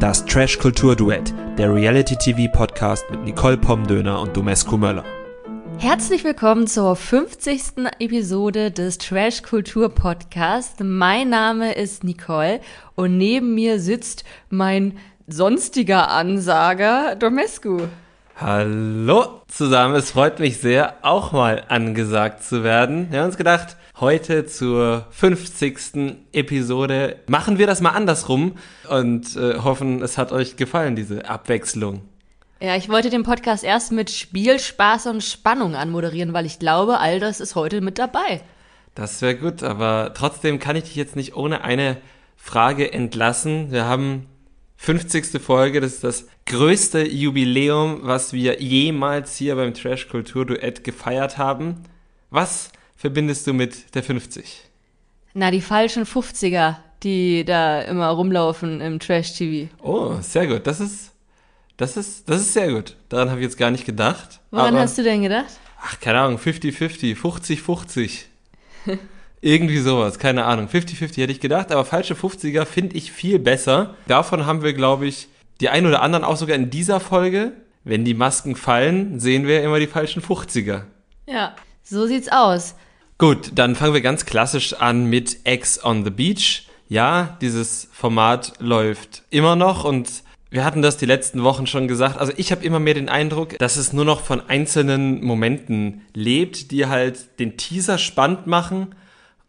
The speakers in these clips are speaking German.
Das Trash Kultur Duett, der Reality TV Podcast mit Nicole Pomdöner und Domescu Möller. Herzlich willkommen zur 50. Episode des Trash Kultur Podcast. Mein Name ist Nicole und neben mir sitzt mein sonstiger Ansager Domescu. Hallo zusammen, es freut mich sehr, auch mal angesagt zu werden. Wir haben uns gedacht, heute zur 50. Episode machen wir das mal andersrum und äh, hoffen, es hat euch gefallen, diese Abwechslung. Ja, ich wollte den Podcast erst mit Spiel, Spaß und Spannung anmoderieren, weil ich glaube, all das ist heute mit dabei. Das wäre gut, aber trotzdem kann ich dich jetzt nicht ohne eine Frage entlassen. Wir haben 50. Folge, das ist das größte Jubiläum, was wir jemals hier beim Trash Kultur Duett gefeiert haben. Was verbindest du mit der 50? Na, die falschen 50er, die da immer rumlaufen im Trash TV. Oh, sehr gut. Das ist das ist das ist sehr gut. Daran habe ich jetzt gar nicht gedacht. Woran hast du denn gedacht? Ach, keine Ahnung, 50-50, 50-50. Irgendwie sowas, keine Ahnung. 50-50 hätte ich gedacht, aber falsche 50er finde ich viel besser. Davon haben wir, glaube ich, die ein oder anderen auch sogar in dieser Folge. Wenn die Masken fallen, sehen wir immer die falschen 50er. Ja, so sieht's aus. Gut, dann fangen wir ganz klassisch an mit X on the Beach. Ja, dieses Format läuft immer noch und wir hatten das die letzten Wochen schon gesagt. Also ich habe immer mehr den Eindruck, dass es nur noch von einzelnen Momenten lebt, die halt den Teaser spannend machen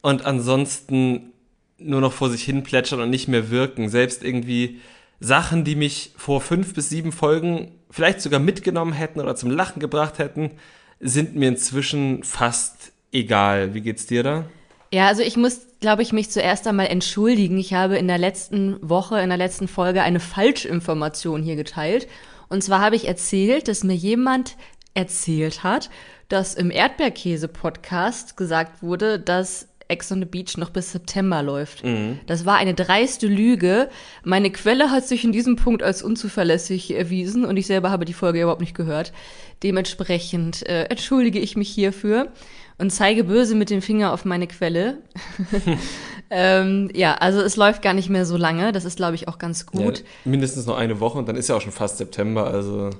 und ansonsten nur noch vor sich hin plätschern und nicht mehr wirken. Selbst irgendwie Sachen, die mich vor fünf bis sieben Folgen vielleicht sogar mitgenommen hätten oder zum Lachen gebracht hätten, sind mir inzwischen fast egal. Wie geht's dir da? Ja, also ich muss, glaube ich, mich zuerst einmal entschuldigen. Ich habe in der letzten Woche, in der letzten Folge eine Falschinformation hier geteilt. Und zwar habe ich erzählt, dass mir jemand erzählt hat, dass im Erdbeerkäse-Podcast gesagt wurde, dass Ex on the Beach noch bis September läuft. Mhm. Das war eine dreiste Lüge. Meine Quelle hat sich in diesem Punkt als unzuverlässig erwiesen und ich selber habe die Folge überhaupt nicht gehört. Dementsprechend äh, entschuldige ich mich hierfür und zeige böse mit dem Finger auf meine Quelle. ähm, ja, also es läuft gar nicht mehr so lange. Das ist, glaube ich, auch ganz gut. Ja, mindestens noch eine Woche und dann ist ja auch schon fast September. Also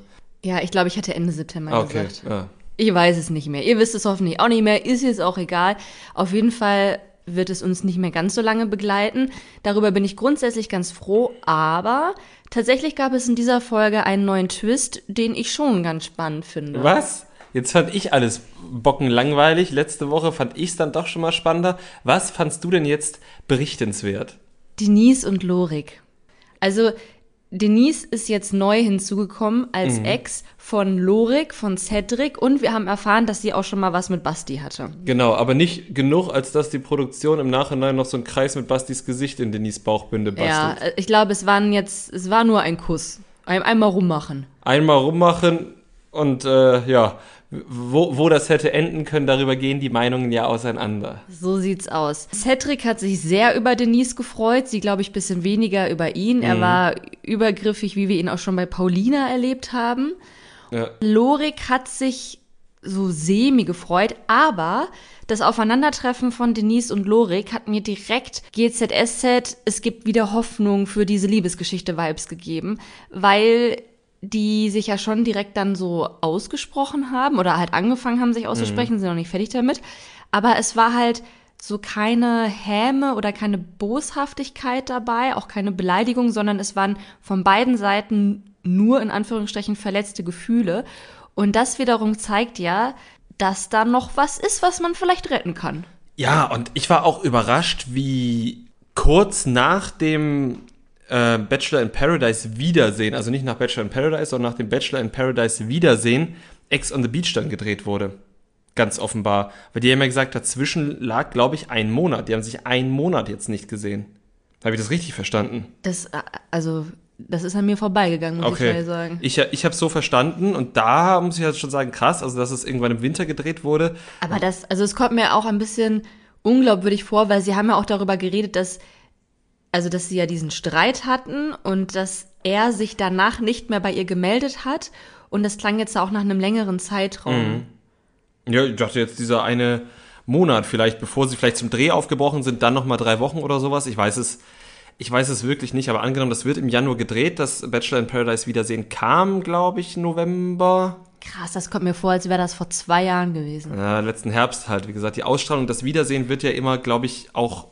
ja, ich glaube, ich hatte Ende September okay. gesagt. Ja. Ich weiß es nicht mehr. Ihr wisst es hoffentlich auch nicht mehr. Ist jetzt auch egal. Auf jeden Fall wird es uns nicht mehr ganz so lange begleiten. Darüber bin ich grundsätzlich ganz froh. Aber tatsächlich gab es in dieser Folge einen neuen Twist, den ich schon ganz spannend finde. Was? Jetzt fand ich alles bocken langweilig. Letzte Woche fand ich es dann doch schon mal spannender. Was fandst du denn jetzt berichtenswert? Denise und Lorik. Also Denise ist jetzt neu hinzugekommen als mhm. Ex von Lorik, von Cedric und wir haben erfahren, dass sie auch schon mal was mit Basti hatte. Genau, aber nicht genug, als dass die Produktion im Nachhinein noch so einen Kreis mit Bastis Gesicht in Denise Bauchbinde bastelt. Ja, ich glaube, es waren jetzt, es war nur ein Kuss. Ein, einmal rummachen. Einmal rummachen und äh, ja, wo, wo das hätte enden können, darüber gehen die Meinungen ja auseinander. So sieht's aus. Cedric hat sich sehr über Denise gefreut, sie glaube ich bisschen weniger über ihn. Mhm. Er war übergriffig, wie wir ihn auch schon bei Paulina erlebt haben. Ja. Lorik hat sich so semi gefreut, aber das Aufeinandertreffen von Denise und Lorik hat mir direkt GZSZ, es gibt wieder Hoffnung für diese Liebesgeschichte Vibes gegeben, weil die sich ja schon direkt dann so ausgesprochen haben oder halt angefangen haben, sich auszusprechen, mhm. sind noch nicht fertig damit. Aber es war halt so keine Häme oder keine Boshaftigkeit dabei, auch keine Beleidigung, sondern es waren von beiden Seiten nur in Anführungsstrichen verletzte Gefühle. Und das wiederum zeigt ja, dass da noch was ist, was man vielleicht retten kann. Ja, und ich war auch überrascht, wie kurz nach dem äh, Bachelor in Paradise Wiedersehen, also nicht nach Bachelor in Paradise, sondern nach dem Bachelor in Paradise Wiedersehen, Ex on the Beach dann gedreht wurde. Ganz offenbar. Weil die haben ja gesagt, dazwischen lag, glaube ich, ein Monat. Die haben sich einen Monat jetzt nicht gesehen. Habe ich das richtig verstanden? Das, äh, also, das ist an mir vorbeigegangen, muss okay. ich sagen. Ich, ich habe es so verstanden und da muss ich halt schon sagen, krass, also dass es irgendwann im Winter gedreht wurde. Aber das, also es kommt mir auch ein bisschen unglaubwürdig vor, weil sie haben ja auch darüber geredet, dass also dass sie ja diesen Streit hatten und dass er sich danach nicht mehr bei ihr gemeldet hat. Und das klang jetzt auch nach einem längeren Zeitraum. Mhm. Ja, ich dachte jetzt dieser eine Monat vielleicht, bevor sie vielleicht zum Dreh aufgebrochen sind, dann nochmal drei Wochen oder sowas. Ich weiß es Ich weiß es wirklich nicht, aber angenommen, das wird im Januar gedreht. Das Bachelor in Paradise Wiedersehen kam, glaube ich, November. Krass, das kommt mir vor, als wäre das vor zwei Jahren gewesen. Ja, letzten Herbst halt. Wie gesagt, die Ausstrahlung, das Wiedersehen wird ja immer, glaube ich, auch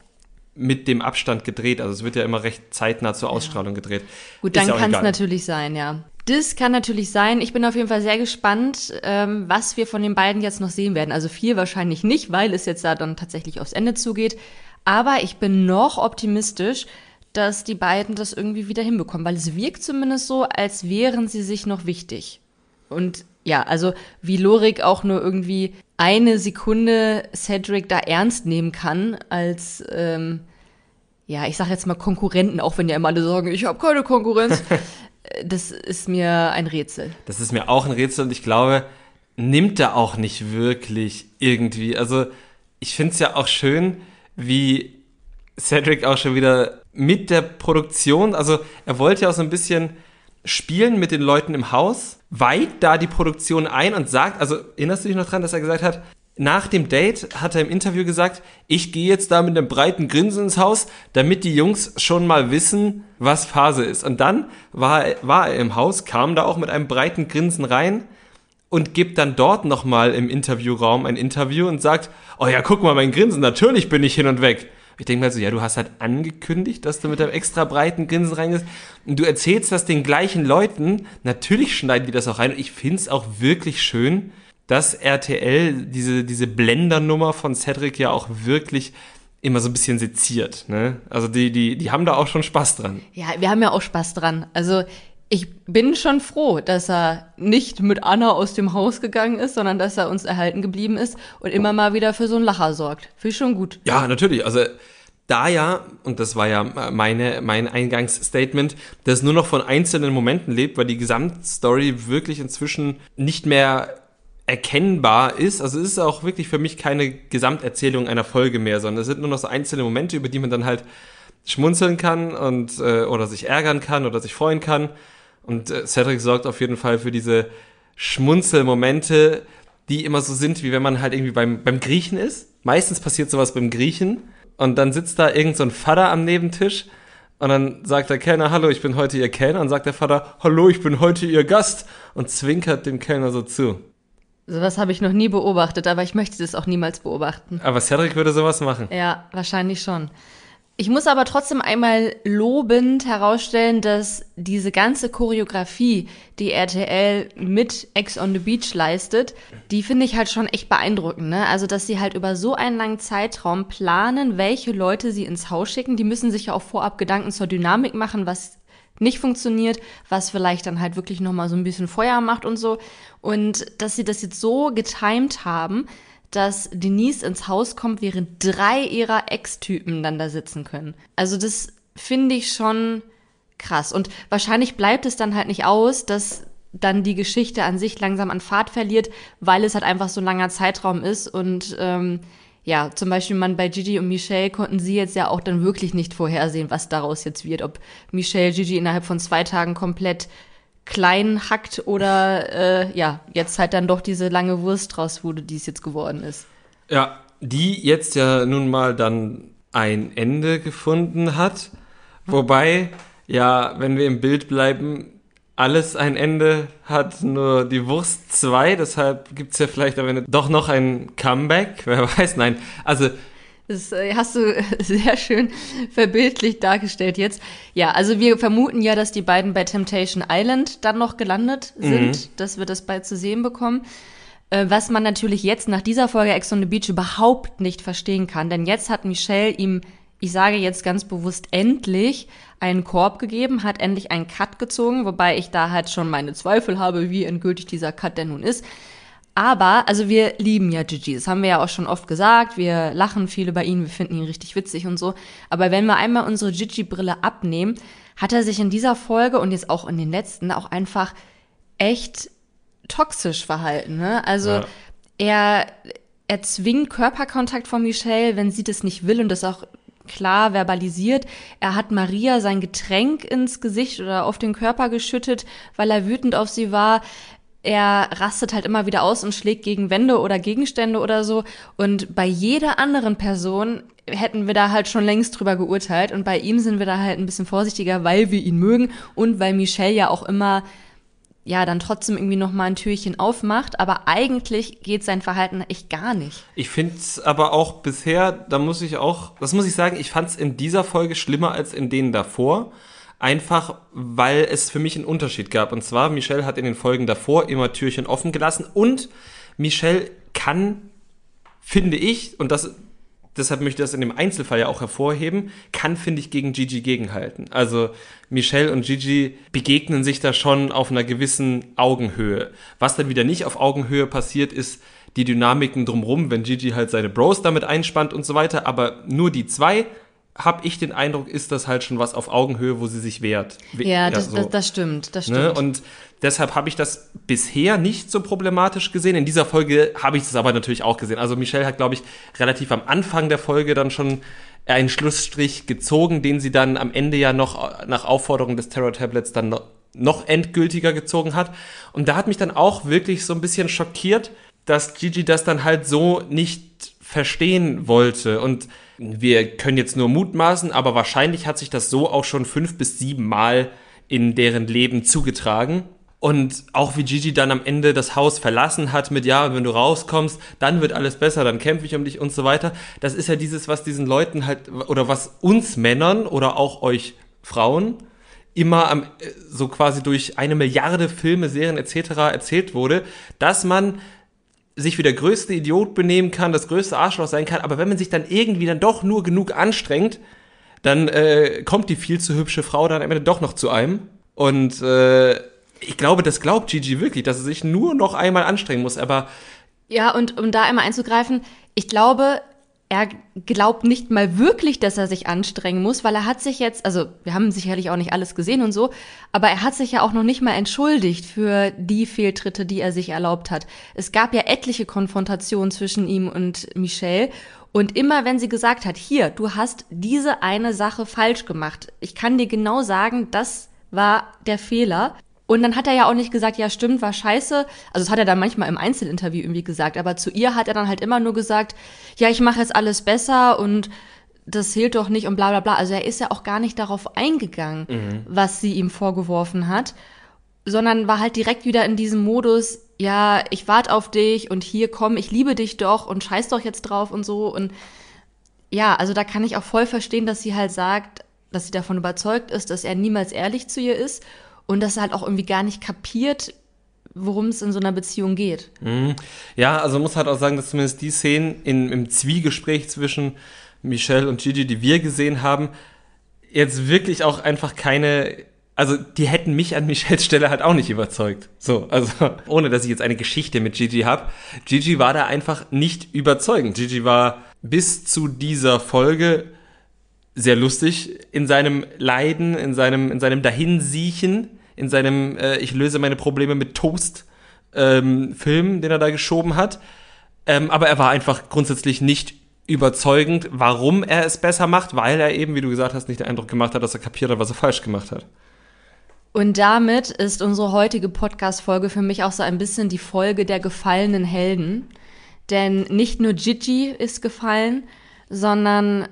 mit dem Abstand gedreht. Also es wird ja immer recht zeitnah zur Ausstrahlung ja. gedreht. Gut, dann kann es natürlich sein, ja. Das kann natürlich sein. Ich bin auf jeden Fall sehr gespannt, ähm, was wir von den beiden jetzt noch sehen werden. Also viel wahrscheinlich nicht, weil es jetzt da dann tatsächlich aufs Ende zugeht. Aber ich bin noch optimistisch, dass die beiden das irgendwie wieder hinbekommen, weil es wirkt zumindest so, als wären sie sich noch wichtig. Und ja, also wie Lorik auch nur irgendwie eine Sekunde Cedric da ernst nehmen kann als ähm, ja, ich sag jetzt mal Konkurrenten, auch wenn ja immer alle sagen, ich habe keine Konkurrenz. das ist mir ein Rätsel. Das ist mir auch ein Rätsel und ich glaube, nimmt er auch nicht wirklich irgendwie. Also ich finde es ja auch schön, wie Cedric auch schon wieder mit der Produktion, also er wollte ja auch so ein bisschen spielen mit den Leuten im Haus, weiht da die Produktion ein und sagt, also erinnerst du dich noch dran, dass er gesagt hat, nach dem Date hat er im Interview gesagt, ich gehe jetzt da mit einem breiten Grinsen ins Haus, damit die Jungs schon mal wissen, was Phase ist. Und dann war, war er im Haus, kam da auch mit einem breiten Grinsen rein und gibt dann dort nochmal im Interviewraum ein Interview und sagt, oh ja, guck mal mein Grinsen, natürlich bin ich hin und weg. Ich denke mir so, ja, du hast halt angekündigt, dass du mit einem extra breiten Grinsen reingehst und du erzählst das den gleichen Leuten. Natürlich schneiden die das auch rein und ich finde es auch wirklich schön, dass RTL diese, diese Blender-Nummer von Cedric ja auch wirklich immer so ein bisschen seziert. Ne? Also die, die, die haben da auch schon Spaß dran. Ja, wir haben ja auch Spaß dran. Also ich bin schon froh, dass er nicht mit Anna aus dem Haus gegangen ist, sondern dass er uns erhalten geblieben ist und immer mal wieder für so einen Lacher sorgt. Finde ich schon gut. Ja, natürlich. Also da ja, und das war ja meine, mein Eingangsstatement, dass nur noch von einzelnen Momenten lebt, weil die Gesamtstory wirklich inzwischen nicht mehr erkennbar ist. Also es ist auch wirklich für mich keine Gesamterzählung einer Folge mehr, sondern es sind nur noch so einzelne Momente, über die man dann halt schmunzeln kann und äh, oder sich ärgern kann oder sich freuen kann. Und äh, Cedric sorgt auf jeden Fall für diese Schmunzelmomente, die immer so sind, wie wenn man halt irgendwie beim, beim Griechen ist. Meistens passiert sowas beim Griechen. Und dann sitzt da irgend so ein Vater am Nebentisch und dann sagt der Kellner, hallo, ich bin heute Ihr Kellner. Und sagt der Vater, hallo, ich bin heute Ihr Gast. Und zwinkert dem Kellner so zu. Sowas habe ich noch nie beobachtet, aber ich möchte das auch niemals beobachten. Aber Cedric würde sowas machen. Ja, wahrscheinlich schon. Ich muss aber trotzdem einmal lobend herausstellen, dass diese ganze Choreografie, die RTL mit Ex on the Beach leistet, die finde ich halt schon echt beeindruckend. Ne? Also, dass sie halt über so einen langen Zeitraum planen, welche Leute sie ins Haus schicken. Die müssen sich ja auch vorab Gedanken zur Dynamik machen, was nicht funktioniert, was vielleicht dann halt wirklich nochmal so ein bisschen Feuer macht und so. Und dass sie das jetzt so getimed haben, dass Denise ins Haus kommt, während drei ihrer Ex-Typen dann da sitzen können. Also das finde ich schon krass. Und wahrscheinlich bleibt es dann halt nicht aus, dass dann die Geschichte an sich langsam an Fahrt verliert, weil es halt einfach so ein langer Zeitraum ist. Und ähm, ja, zum Beispiel man bei Gigi und Michelle konnten sie jetzt ja auch dann wirklich nicht vorhersehen, was daraus jetzt wird. Ob Michelle Gigi innerhalb von zwei Tagen komplett klein hackt oder äh, ja, jetzt halt dann doch diese lange Wurst draus wurde, die es jetzt geworden ist. Ja, die jetzt ja nun mal dann ein Ende gefunden hat. Wobei, ja, wenn wir im Bild bleiben, alles ein Ende hat, nur die Wurst zwei. Deshalb gibt es ja vielleicht am Ende doch noch ein Comeback. Wer weiß, nein. Also das äh, hast du sehr schön verbildlich dargestellt jetzt. Ja, also wir vermuten ja, dass die beiden bei Temptation Island dann noch gelandet sind, mhm. dass wir das bald zu sehen bekommen. Äh, was man natürlich jetzt nach dieser Folge Ex on the Beach überhaupt nicht verstehen kann, denn jetzt hat Michelle ihm, ich sage jetzt ganz bewusst endlich, einen Korb gegeben, hat endlich einen Cut gezogen, wobei ich da halt schon meine Zweifel habe, wie endgültig dieser Cut denn nun ist. Aber, also wir lieben ja Gigi, das haben wir ja auch schon oft gesagt. Wir lachen viel über ihn, wir finden ihn richtig witzig und so. Aber wenn wir einmal unsere Gigi-Brille abnehmen, hat er sich in dieser Folge und jetzt auch in den letzten auch einfach echt toxisch verhalten. Ne? Also ja. er, er zwingt Körperkontakt von Michelle, wenn sie das nicht will und das auch klar verbalisiert. Er hat Maria sein Getränk ins Gesicht oder auf den Körper geschüttet, weil er wütend auf sie war er rastet halt immer wieder aus und schlägt gegen Wände oder Gegenstände oder so. Und bei jeder anderen Person hätten wir da halt schon längst drüber geurteilt. Und bei ihm sind wir da halt ein bisschen vorsichtiger, weil wir ihn mögen und weil Michelle ja auch immer ja dann trotzdem irgendwie noch mal ein Türchen aufmacht, aber eigentlich geht sein Verhalten echt gar nicht. Ich finde es aber auch bisher, da muss ich auch, das muss ich sagen, ich fand es in dieser Folge schlimmer als in denen davor. Einfach, weil es für mich einen Unterschied gab. Und zwar, Michelle hat in den Folgen davor immer Türchen offen gelassen und Michelle kann, finde ich, und das deshalb möchte ich das in dem Einzelfall ja auch hervorheben, kann, finde ich, gegen Gigi gegenhalten. Also Michelle und Gigi begegnen sich da schon auf einer gewissen Augenhöhe. Was dann wieder nicht auf Augenhöhe passiert, ist die Dynamiken drumrum, wenn Gigi halt seine Bros damit einspannt und so weiter. Aber nur die zwei habe ich den Eindruck, ist das halt schon was auf Augenhöhe, wo sie sich wehrt. Ja, das, so. das, das, stimmt, das ne? stimmt. Ne? Und deshalb habe ich das bisher nicht so problematisch gesehen. In dieser Folge habe ich das aber natürlich auch gesehen. Also Michelle hat, glaube ich, relativ am Anfang der Folge dann schon einen Schlussstrich gezogen, den sie dann am Ende ja noch nach Aufforderung des Terror Tablets dann noch endgültiger gezogen hat. Und da hat mich dann auch wirklich so ein bisschen schockiert, dass Gigi das dann halt so nicht verstehen wollte. Und wir können jetzt nur mutmaßen, aber wahrscheinlich hat sich das so auch schon fünf bis sieben Mal in deren Leben zugetragen. Und auch wie Gigi dann am Ende das Haus verlassen hat mit, ja, wenn du rauskommst, dann wird alles besser, dann kämpfe ich um dich und so weiter. Das ist ja dieses, was diesen Leuten halt, oder was uns Männern oder auch euch Frauen immer am, so quasi durch eine Milliarde Filme, Serien etc. erzählt wurde, dass man sich wie der größte Idiot benehmen kann, das größte Arschloch sein kann, aber wenn man sich dann irgendwie dann doch nur genug anstrengt, dann äh, kommt die viel zu hübsche Frau dann am Ende doch noch zu einem. Und äh, ich glaube, das glaubt Gigi wirklich, dass er sich nur noch einmal anstrengen muss, aber. Ja, und um da einmal einzugreifen, ich glaube, er glaubt nicht mal wirklich, dass er sich anstrengen muss, weil er hat sich jetzt, also wir haben sicherlich auch nicht alles gesehen und so, aber er hat sich ja auch noch nicht mal entschuldigt für die Fehltritte, die er sich erlaubt hat. Es gab ja etliche Konfrontationen zwischen ihm und Michelle und immer wenn sie gesagt hat, hier, du hast diese eine Sache falsch gemacht, ich kann dir genau sagen, das war der Fehler, und dann hat er ja auch nicht gesagt, ja stimmt, war scheiße. Also das hat er dann manchmal im Einzelinterview irgendwie gesagt, aber zu ihr hat er dann halt immer nur gesagt, ja, ich mache jetzt alles besser und das hielt doch nicht und bla bla bla. Also er ist ja auch gar nicht darauf eingegangen, mhm. was sie ihm vorgeworfen hat, sondern war halt direkt wieder in diesem Modus, ja, ich warte auf dich und hier komm, ich liebe dich doch und scheiß doch jetzt drauf und so. Und ja, also da kann ich auch voll verstehen, dass sie halt sagt, dass sie davon überzeugt ist, dass er niemals ehrlich zu ihr ist und dass er halt auch irgendwie gar nicht kapiert, worum es in so einer Beziehung geht. Mhm. Ja, also muss halt auch sagen, dass zumindest die Szenen in, im Zwiegespräch zwischen Michelle und Gigi, die wir gesehen haben, jetzt wirklich auch einfach keine also die hätten mich an Michelles Stelle halt auch nicht überzeugt. So, also ohne dass ich jetzt eine Geschichte mit Gigi habe. Gigi war da einfach nicht überzeugend. Gigi war bis zu dieser Folge sehr lustig in seinem Leiden, in seinem, in seinem Dahinsiechen in seinem äh, Ich löse meine Probleme mit Toast ähm, Film, den er da geschoben hat. Ähm, aber er war einfach grundsätzlich nicht überzeugend, warum er es besser macht, weil er eben, wie du gesagt hast, nicht den Eindruck gemacht hat, dass er kapiert hat, was er falsch gemacht hat. Und damit ist unsere heutige Podcast-Folge für mich auch so ein bisschen die Folge der gefallenen Helden. Denn nicht nur Gigi ist gefallen, sondern,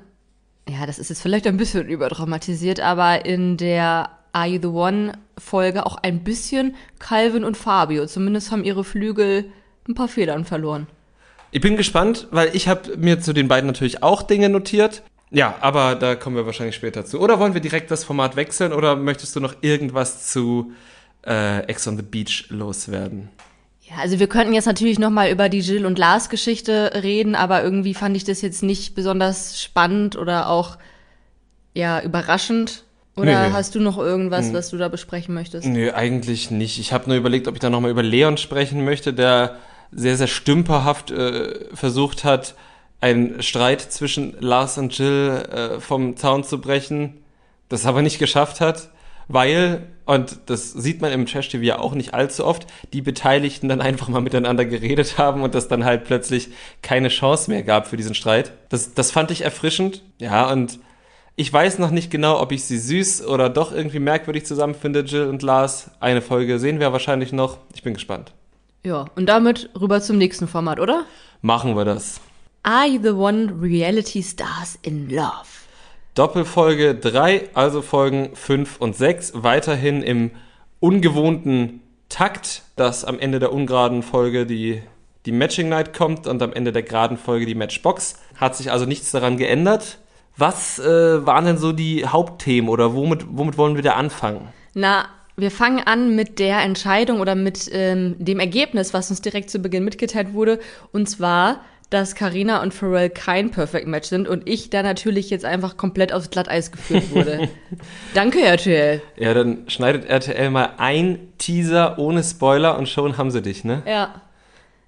ja, das ist jetzt vielleicht ein bisschen überdramatisiert, aber in der Are You the One Folge auch ein bisschen Calvin und Fabio. Zumindest haben ihre Flügel ein paar Federn verloren. Ich bin gespannt, weil ich habe mir zu den beiden natürlich auch Dinge notiert. Ja, aber da kommen wir wahrscheinlich später zu. Oder wollen wir direkt das Format wechseln oder möchtest du noch irgendwas zu äh, Ex on the Beach loswerden? Ja, also wir könnten jetzt natürlich noch mal über die Jill und Lars Geschichte reden, aber irgendwie fand ich das jetzt nicht besonders spannend oder auch ja überraschend. Oder nee, hast du noch irgendwas, hm. was du da besprechen möchtest? Nö, eigentlich nicht. Ich habe nur überlegt, ob ich da nochmal über Leon sprechen möchte, der sehr, sehr stümperhaft äh, versucht hat, einen Streit zwischen Lars und Jill äh, vom Zaun zu brechen, das aber nicht geschafft hat, weil, und das sieht man im Trash-TV ja auch nicht allzu oft, die Beteiligten dann einfach mal miteinander geredet haben und das dann halt plötzlich keine Chance mehr gab für diesen Streit. Das, das fand ich erfrischend. Ja, und ich weiß noch nicht genau, ob ich sie süß oder doch irgendwie merkwürdig zusammenfinde, Jill und Lars. Eine Folge sehen wir wahrscheinlich noch. Ich bin gespannt. Ja, und damit rüber zum nächsten Format, oder? Machen wir das. Are You the One Reality Stars in Love? Doppelfolge 3, also Folgen 5 und 6, weiterhin im ungewohnten Takt, dass am Ende der ungeraden Folge die, die Matching Night kommt und am Ende der geraden Folge die Matchbox. Hat sich also nichts daran geändert. Was äh, waren denn so die Hauptthemen oder womit, womit wollen wir da anfangen? Na, wir fangen an mit der Entscheidung oder mit ähm, dem Ergebnis, was uns direkt zu Beginn mitgeteilt wurde. Und zwar, dass Karina und Pharrell kein Perfect Match sind und ich da natürlich jetzt einfach komplett aufs Glatteis geführt wurde. Danke, RTL. Ja, dann schneidet RTL mal ein Teaser ohne Spoiler und schon haben sie dich, ne? Ja.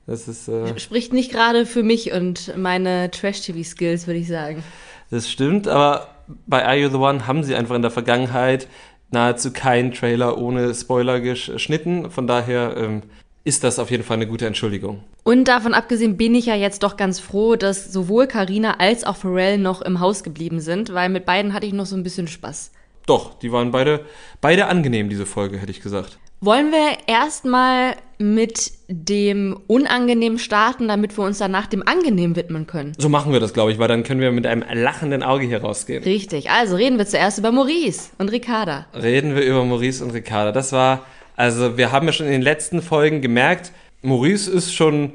Das ist. Äh Spricht nicht gerade für mich und meine Trash-TV-Skills, würde ich sagen. Das stimmt, aber bei Are You the One haben sie einfach in der Vergangenheit nahezu keinen Trailer ohne Spoiler geschnitten. Von daher ähm, ist das auf jeden Fall eine gute Entschuldigung. Und davon abgesehen bin ich ja jetzt doch ganz froh, dass sowohl Karina als auch Pharrell noch im Haus geblieben sind, weil mit beiden hatte ich noch so ein bisschen Spaß. Doch, die waren beide, beide angenehm, diese Folge, hätte ich gesagt. Wollen wir erstmal mit dem Unangenehm starten, damit wir uns danach dem Angenehm widmen können? So machen wir das, glaube ich, weil dann können wir mit einem lachenden Auge hier rausgehen. Richtig, also reden wir zuerst über Maurice und Ricarda. Reden wir über Maurice und Ricarda. Das war, also wir haben ja schon in den letzten Folgen gemerkt, Maurice ist schon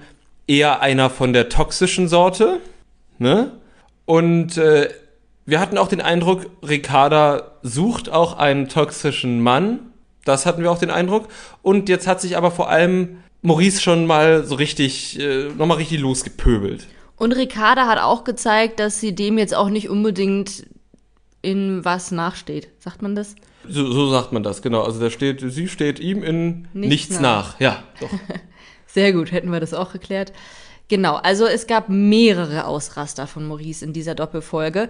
eher einer von der toxischen Sorte, ne? Und äh, wir hatten auch den Eindruck, Ricarda sucht auch einen toxischen Mann das hatten wir auch den Eindruck. Und jetzt hat sich aber vor allem Maurice schon mal so richtig, äh, nochmal richtig losgepöbelt. Und Ricarda hat auch gezeigt, dass sie dem jetzt auch nicht unbedingt in was nachsteht. Sagt man das? So, so sagt man das, genau. Also da steht, sie steht ihm in nichts, nichts nach. nach. Ja, doch. Sehr gut, hätten wir das auch geklärt. Genau, also es gab mehrere Ausraster von Maurice in dieser Doppelfolge.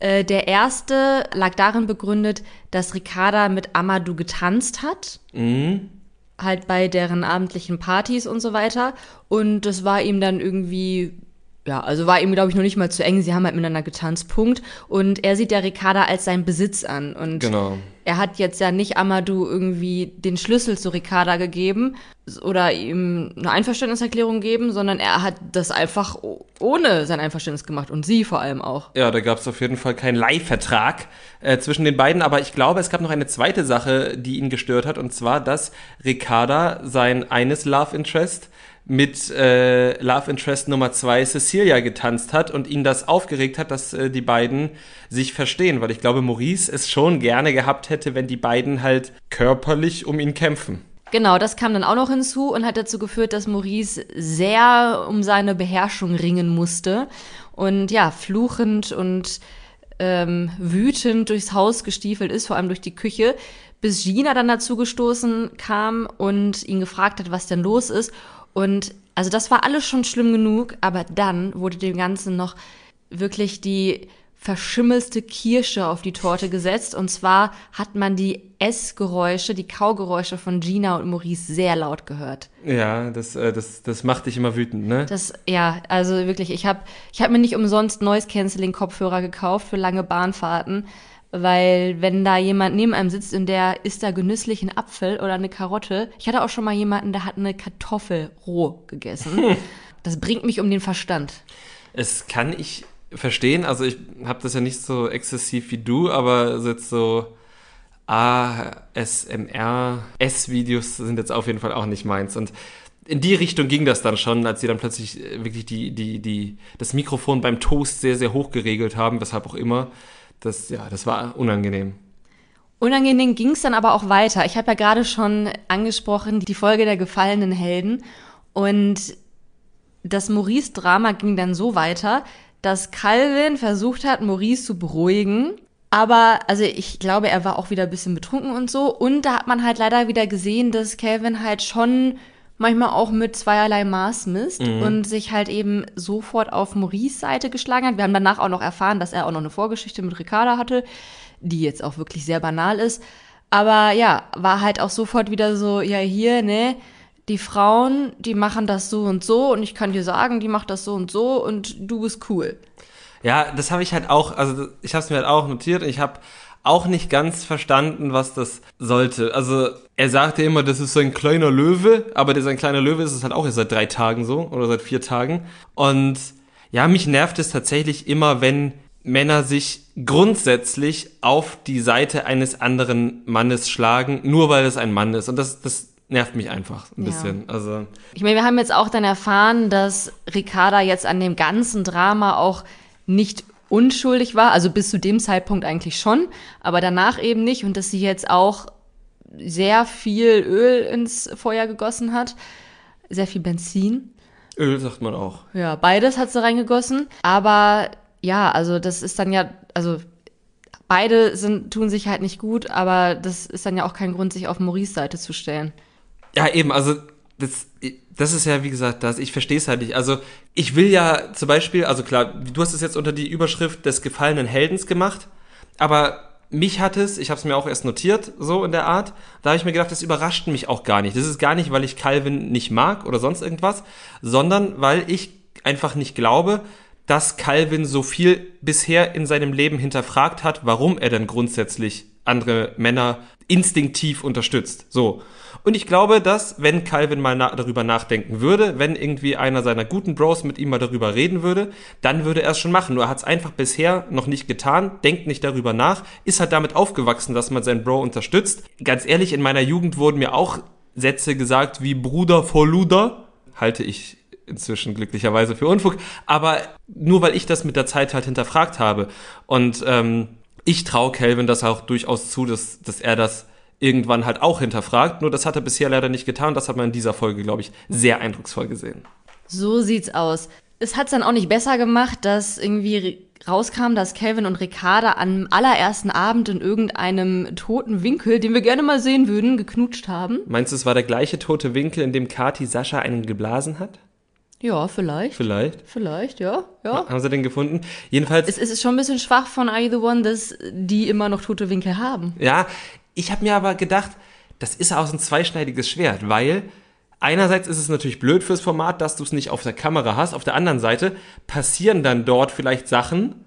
Äh, der erste lag darin begründet, dass Ricarda mit Amadou getanzt hat. Mhm. Halt bei deren abendlichen Partys und so weiter. Und das war ihm dann irgendwie ja, also war ihm, glaube ich, noch nicht mal zu eng. Sie haben halt miteinander getanzt, Punkt. Und er sieht ja Ricarda als seinen Besitz an. Und genau. er hat jetzt ja nicht Amadou irgendwie den Schlüssel zu Ricarda gegeben oder ihm eine Einverständniserklärung gegeben, sondern er hat das einfach ohne sein Einverständnis gemacht und sie vor allem auch. Ja, da gab es auf jeden Fall keinen Leihvertrag äh, zwischen den beiden. Aber ich glaube, es gab noch eine zweite Sache, die ihn gestört hat. Und zwar, dass Ricarda sein eines Love Interest mit äh, Love Interest Nummer zwei Cecilia getanzt hat und ihn das aufgeregt hat, dass äh, die beiden sich verstehen, weil ich glaube, Maurice es schon gerne gehabt hätte, wenn die beiden halt körperlich um ihn kämpfen. Genau, das kam dann auch noch hinzu und hat dazu geführt, dass Maurice sehr um seine Beherrschung ringen musste und ja, fluchend und ähm, wütend durchs Haus gestiefelt ist, vor allem durch die Küche, bis Gina dann dazu gestoßen kam und ihn gefragt hat, was denn los ist. Und also das war alles schon schlimm genug, aber dann wurde dem Ganzen noch wirklich die verschimmelste Kirsche auf die Torte gesetzt. Und zwar hat man die Essgeräusche, die Kaugeräusche von Gina und Maurice sehr laut gehört. Ja, das, äh, das, das macht dich immer wütend, ne? Das, ja, also wirklich, ich habe ich hab mir nicht umsonst Noise-Canceling-Kopfhörer gekauft für lange Bahnfahrten, weil wenn da jemand neben einem sitzt und der isst da genüsslich einen Apfel oder eine Karotte. Ich hatte auch schon mal jemanden, der hat eine Kartoffel roh gegessen. das bringt mich um den Verstand. Es kann ich verstehen. Also ich habe das ja nicht so exzessiv wie du, aber jetzt so ASMR, S-Videos sind jetzt auf jeden Fall auch nicht meins. Und in die Richtung ging das dann schon, als sie dann plötzlich wirklich die, die, die, das Mikrofon beim Toast sehr, sehr hoch geregelt haben, weshalb auch immer das, ja, das war unangenehm. Unangenehm ging es dann aber auch weiter. Ich habe ja gerade schon angesprochen, die Folge der gefallenen Helden. Und das Maurice-Drama ging dann so weiter, dass Calvin versucht hat, Maurice zu beruhigen. Aber, also ich glaube, er war auch wieder ein bisschen betrunken und so. Und da hat man halt leider wieder gesehen, dass Calvin halt schon manchmal auch mit zweierlei Maß misst mhm. und sich halt eben sofort auf Maurice Seite geschlagen hat. Wir haben danach auch noch erfahren, dass er auch noch eine Vorgeschichte mit Ricarda hatte, die jetzt auch wirklich sehr banal ist. Aber ja, war halt auch sofort wieder so, ja hier, ne, die Frauen, die machen das so und so und ich kann dir sagen, die macht das so und so und du bist cool. Ja, das habe ich halt auch, also ich habe es mir halt auch notiert ich habe auch nicht ganz verstanden, was das sollte. Also er sagte immer, das ist so ein kleiner Löwe, aber der sein kleiner Löwe ist es halt auch erst seit drei Tagen so oder seit vier Tagen. Und ja, mich nervt es tatsächlich immer, wenn Männer sich grundsätzlich auf die Seite eines anderen Mannes schlagen, nur weil es ein Mann ist. Und das, das nervt mich einfach ein ja. bisschen. Also ich meine, wir haben jetzt auch dann erfahren, dass Ricarda jetzt an dem ganzen Drama auch nicht unschuldig war, also bis zu dem Zeitpunkt eigentlich schon, aber danach eben nicht und dass sie jetzt auch sehr viel Öl ins Feuer gegossen hat, sehr viel Benzin. Öl sagt man auch. Ja, beides hat sie reingegossen, aber ja, also das ist dann ja, also beide sind, tun sich halt nicht gut, aber das ist dann ja auch kein Grund, sich auf Maurice Seite zu stellen. Ja, eben, also das, das ist ja, wie gesagt, das, ich verstehe es halt nicht. Also, ich will ja zum Beispiel, also klar, du hast es jetzt unter die Überschrift des gefallenen Heldens gemacht, aber mich hat es, ich habe es mir auch erst notiert, so in der Art, da habe ich mir gedacht, das überrascht mich auch gar nicht. Das ist gar nicht, weil ich Calvin nicht mag oder sonst irgendwas, sondern weil ich einfach nicht glaube, dass Calvin so viel bisher in seinem Leben hinterfragt hat, warum er denn grundsätzlich andere Männer instinktiv unterstützt. So. Und ich glaube, dass, wenn Calvin mal na darüber nachdenken würde, wenn irgendwie einer seiner guten Bros mit ihm mal darüber reden würde, dann würde er es schon machen. Nur er hat es einfach bisher noch nicht getan, denkt nicht darüber nach, ist halt damit aufgewachsen, dass man seinen Bro unterstützt. Ganz ehrlich, in meiner Jugend wurden mir auch Sätze gesagt wie Bruder vor Luder. Halte ich inzwischen glücklicherweise für Unfug. Aber nur weil ich das mit der Zeit halt hinterfragt habe. Und ähm, ich traue Calvin das auch durchaus zu, dass, dass er das irgendwann halt auch hinterfragt. Nur das hat er bisher leider nicht getan. Das hat man in dieser Folge, glaube ich, sehr eindrucksvoll gesehen. So sieht's aus. Es hat's dann auch nicht besser gemacht, dass irgendwie rauskam, dass Calvin und Ricarda am allerersten Abend in irgendeinem toten Winkel, den wir gerne mal sehen würden, geknutscht haben. Meinst du, es war der gleiche tote Winkel, in dem Kati Sascha einen geblasen hat? Ja, vielleicht. Vielleicht. Vielleicht, ja. ja. Haben sie den gefunden? Jedenfalls. Es ist schon ein bisschen schwach von Are You the One, dass die immer noch tote Winkel haben. Ja, ich habe mir aber gedacht, das ist auch ein zweischneidiges Schwert, weil einerseits ist es natürlich blöd fürs Format, dass du es nicht auf der Kamera hast. Auf der anderen Seite passieren dann dort vielleicht Sachen,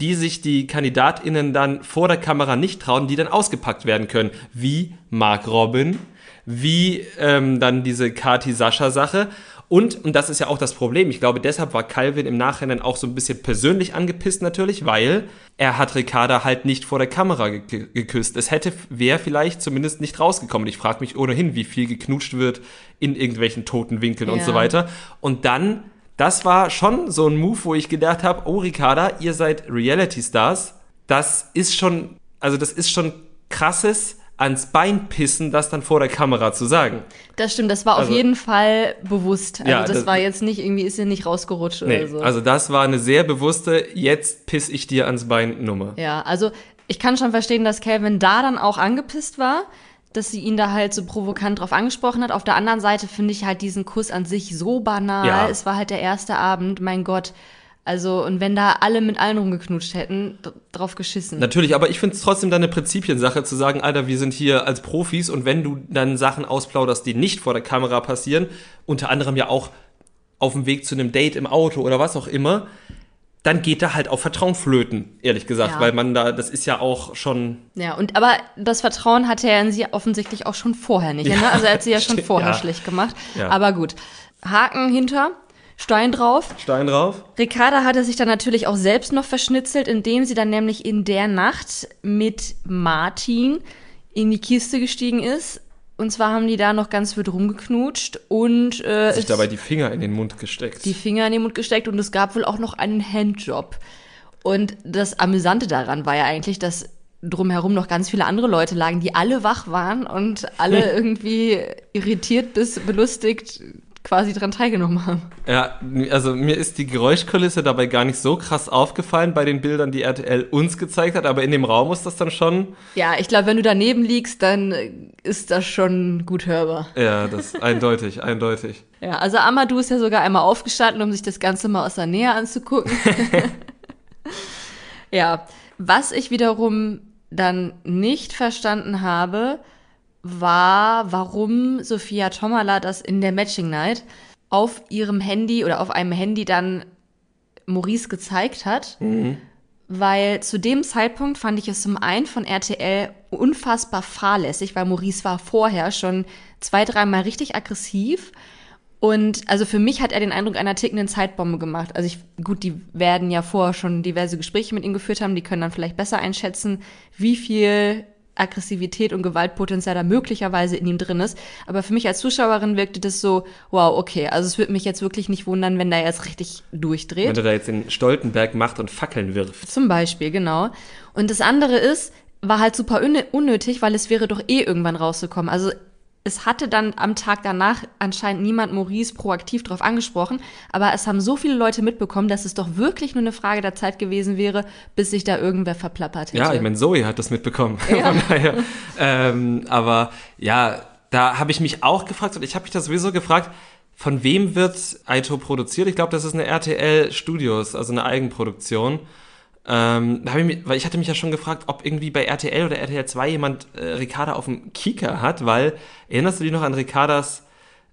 die sich die KandidatInnen dann vor der Kamera nicht trauen, die dann ausgepackt werden können. Wie Mark Robin, wie ähm, dann diese Kati-Sascha-Sache. Und, und das ist ja auch das Problem, ich glaube, deshalb war Calvin im Nachhinein auch so ein bisschen persönlich angepisst natürlich, weil er hat Ricarda halt nicht vor der Kamera ge geküsst. Es hätte, wäre vielleicht zumindest nicht rausgekommen. Ich frage mich ohnehin, wie viel geknutscht wird in irgendwelchen toten Winkeln ja. und so weiter. Und dann, das war schon so ein Move, wo ich gedacht habe, oh Ricarda, ihr seid Reality Stars. Das ist schon, also das ist schon krasses ans Bein pissen, das dann vor der Kamera zu sagen. Das stimmt, das war also, auf jeden Fall bewusst. Also ja, das, das, war jetzt nicht, irgendwie ist ja nicht rausgerutscht nee, oder so. Also das war eine sehr bewusste, jetzt piss ich dir ans Bein Nummer. Ja, also ich kann schon verstehen, dass Calvin da dann auch angepisst war, dass sie ihn da halt so provokant drauf angesprochen hat. Auf der anderen Seite finde ich halt diesen Kuss an sich so banal. Ja. Es war halt der erste Abend, mein Gott also, und wenn da alle mit allen rumgeknutscht hätten, drauf geschissen. Natürlich, aber ich finde es trotzdem dann eine Prinzipiensache zu sagen, Alter, wir sind hier als Profis und wenn du dann Sachen ausplauderst, die nicht vor der Kamera passieren, unter anderem ja auch auf dem Weg zu einem Date im Auto oder was auch immer, dann geht da halt auch Vertrauen flöten, ehrlich gesagt, ja. weil man da, das ist ja auch schon. Ja, und aber das Vertrauen hatte er in sie offensichtlich auch schon vorher nicht. Ja, ne? Also er hat sie ja schon vorher ja. schlecht gemacht. Aber gut. Haken hinter. Stein drauf. Stein drauf. Ricarda hatte sich dann natürlich auch selbst noch verschnitzelt, indem sie dann nämlich in der Nacht mit Martin in die Kiste gestiegen ist. Und zwar haben die da noch ganz wild rumgeknutscht und äh, sich dabei die Finger in den Mund gesteckt. Die Finger in den Mund gesteckt und es gab wohl auch noch einen Handjob. Und das Amüsante daran war ja eigentlich, dass drumherum noch ganz viele andere Leute lagen, die alle wach waren und alle irgendwie irritiert bis belustigt quasi daran teilgenommen haben. Ja, also mir ist die Geräuschkulisse dabei gar nicht so krass aufgefallen bei den Bildern, die RTL uns gezeigt hat, aber in dem Raum ist das dann schon. Ja, ich glaube, wenn du daneben liegst, dann ist das schon gut hörbar. Ja, das eindeutig, eindeutig. Ja, also Amadou ist ja sogar einmal aufgestanden, um sich das Ganze mal aus der Nähe anzugucken. ja, was ich wiederum dann nicht verstanden habe, war, warum Sophia Tomala das in der Matching Night auf ihrem Handy oder auf einem Handy dann Maurice gezeigt hat. Mhm. weil zu dem Zeitpunkt fand ich es zum einen von RTL unfassbar fahrlässig, weil Maurice war vorher schon zwei, dreimal richtig aggressiv. Und also für mich hat er den Eindruck einer tickenden Zeitbombe gemacht. Also ich, gut, die werden ja vorher schon diverse Gespräche mit ihm geführt haben, die können dann vielleicht besser einschätzen, wie viel Aggressivität und Gewaltpotenzial da möglicherweise in ihm drin ist. Aber für mich als Zuschauerin wirkte das so, wow, okay, also es würde mich jetzt wirklich nicht wundern, wenn der jetzt richtig durchdreht. Wenn er da jetzt den Stoltenberg macht und Fackeln wirft. Zum Beispiel, genau. Und das andere ist, war halt super unnötig, weil es wäre doch eh irgendwann rausgekommen. Also es hatte dann am Tag danach anscheinend niemand Maurice proaktiv darauf angesprochen, aber es haben so viele Leute mitbekommen, dass es doch wirklich nur eine Frage der Zeit gewesen wäre, bis sich da irgendwer verplappert hätte. Ja, ich meine, Zoe hat das mitbekommen. Ja. ähm, aber ja, da habe ich mich auch gefragt und ich habe mich das sowieso gefragt, von wem wird Aito produziert? Ich glaube, das ist eine RTL Studios, also eine Eigenproduktion. Ähm, da hab ich mich, weil ich hatte mich ja schon gefragt, ob irgendwie bei RTL oder RTL 2 jemand äh, Ricarda auf dem Kika hat, weil erinnerst du dich noch an Ricardas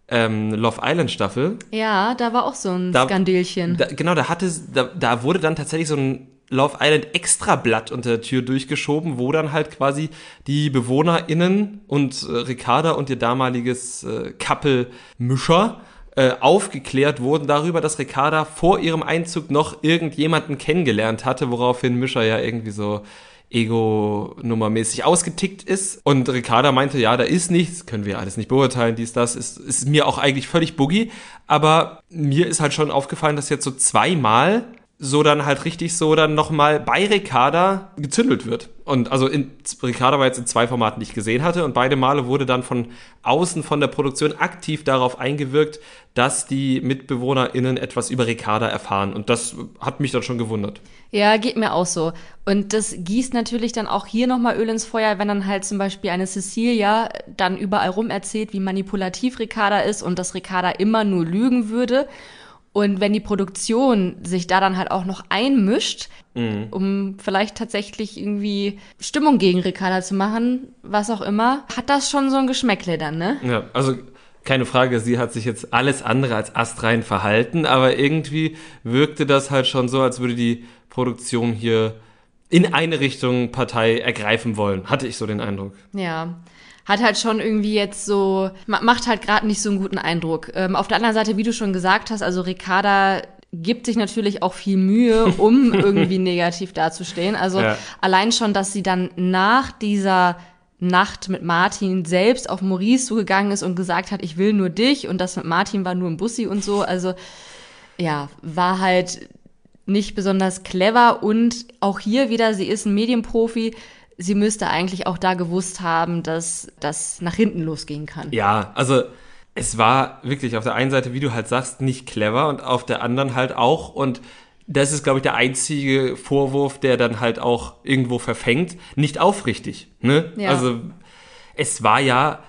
ähm, Love Island Staffel? Ja, da war auch so ein da, Skandelchen. Da, genau, da hatte, da, da wurde dann tatsächlich so ein Love Island Extrablatt unter der Tür durchgeschoben, wo dann halt quasi die BewohnerInnen und äh, Ricarda und ihr damaliges äh, Couple Mischer äh, aufgeklärt wurden darüber, dass Ricarda vor ihrem Einzug noch irgendjemanden kennengelernt hatte, woraufhin Mischer ja irgendwie so Ego-Nummermäßig ausgetickt ist. Und Ricarda meinte, ja, da ist nichts, können wir alles nicht beurteilen, dies, das, ist, ist mir auch eigentlich völlig boogie. Aber mir ist halt schon aufgefallen, dass jetzt so zweimal so dann halt richtig so dann nochmal bei Ricarda gezündelt wird. Und also in, Ricarda war jetzt in zwei Formaten, die ich gesehen hatte und beide Male wurde dann von außen von der Produktion aktiv darauf eingewirkt, dass die MitbewohnerInnen etwas über Ricarda erfahren. Und das hat mich dann schon gewundert. Ja, geht mir auch so. Und das gießt natürlich dann auch hier nochmal Öl ins Feuer, wenn dann halt zum Beispiel eine Cecilia dann überall rum erzählt, wie manipulativ Ricarda ist und dass Ricarda immer nur lügen würde. Und wenn die Produktion sich da dann halt auch noch einmischt, mhm. um vielleicht tatsächlich irgendwie Stimmung gegen Ricarda zu machen, was auch immer, hat das schon so ein Geschmäckle dann, ne? Ja, also keine Frage, sie hat sich jetzt alles andere als astrein verhalten, aber irgendwie wirkte das halt schon so, als würde die Produktion hier in eine Richtung Partei ergreifen wollen. Hatte ich so den Eindruck. Ja hat halt schon irgendwie jetzt so, macht halt gerade nicht so einen guten Eindruck. Ähm, auf der anderen Seite, wie du schon gesagt hast, also Ricarda gibt sich natürlich auch viel Mühe, um irgendwie negativ dazustehen. Also ja. allein schon, dass sie dann nach dieser Nacht mit Martin selbst auf Maurice zugegangen ist und gesagt hat, ich will nur dich und das mit Martin war nur ein Bussi und so. Also ja, war halt nicht besonders clever und auch hier wieder, sie ist ein Medienprofi, sie müsste eigentlich auch da gewusst haben, dass das nach hinten losgehen kann. Ja, also es war wirklich auf der einen Seite, wie du halt sagst, nicht clever und auf der anderen halt auch und das ist, glaube ich, der einzige Vorwurf, der dann halt auch irgendwo verfängt, nicht aufrichtig. Ne? Ja. Also es war ja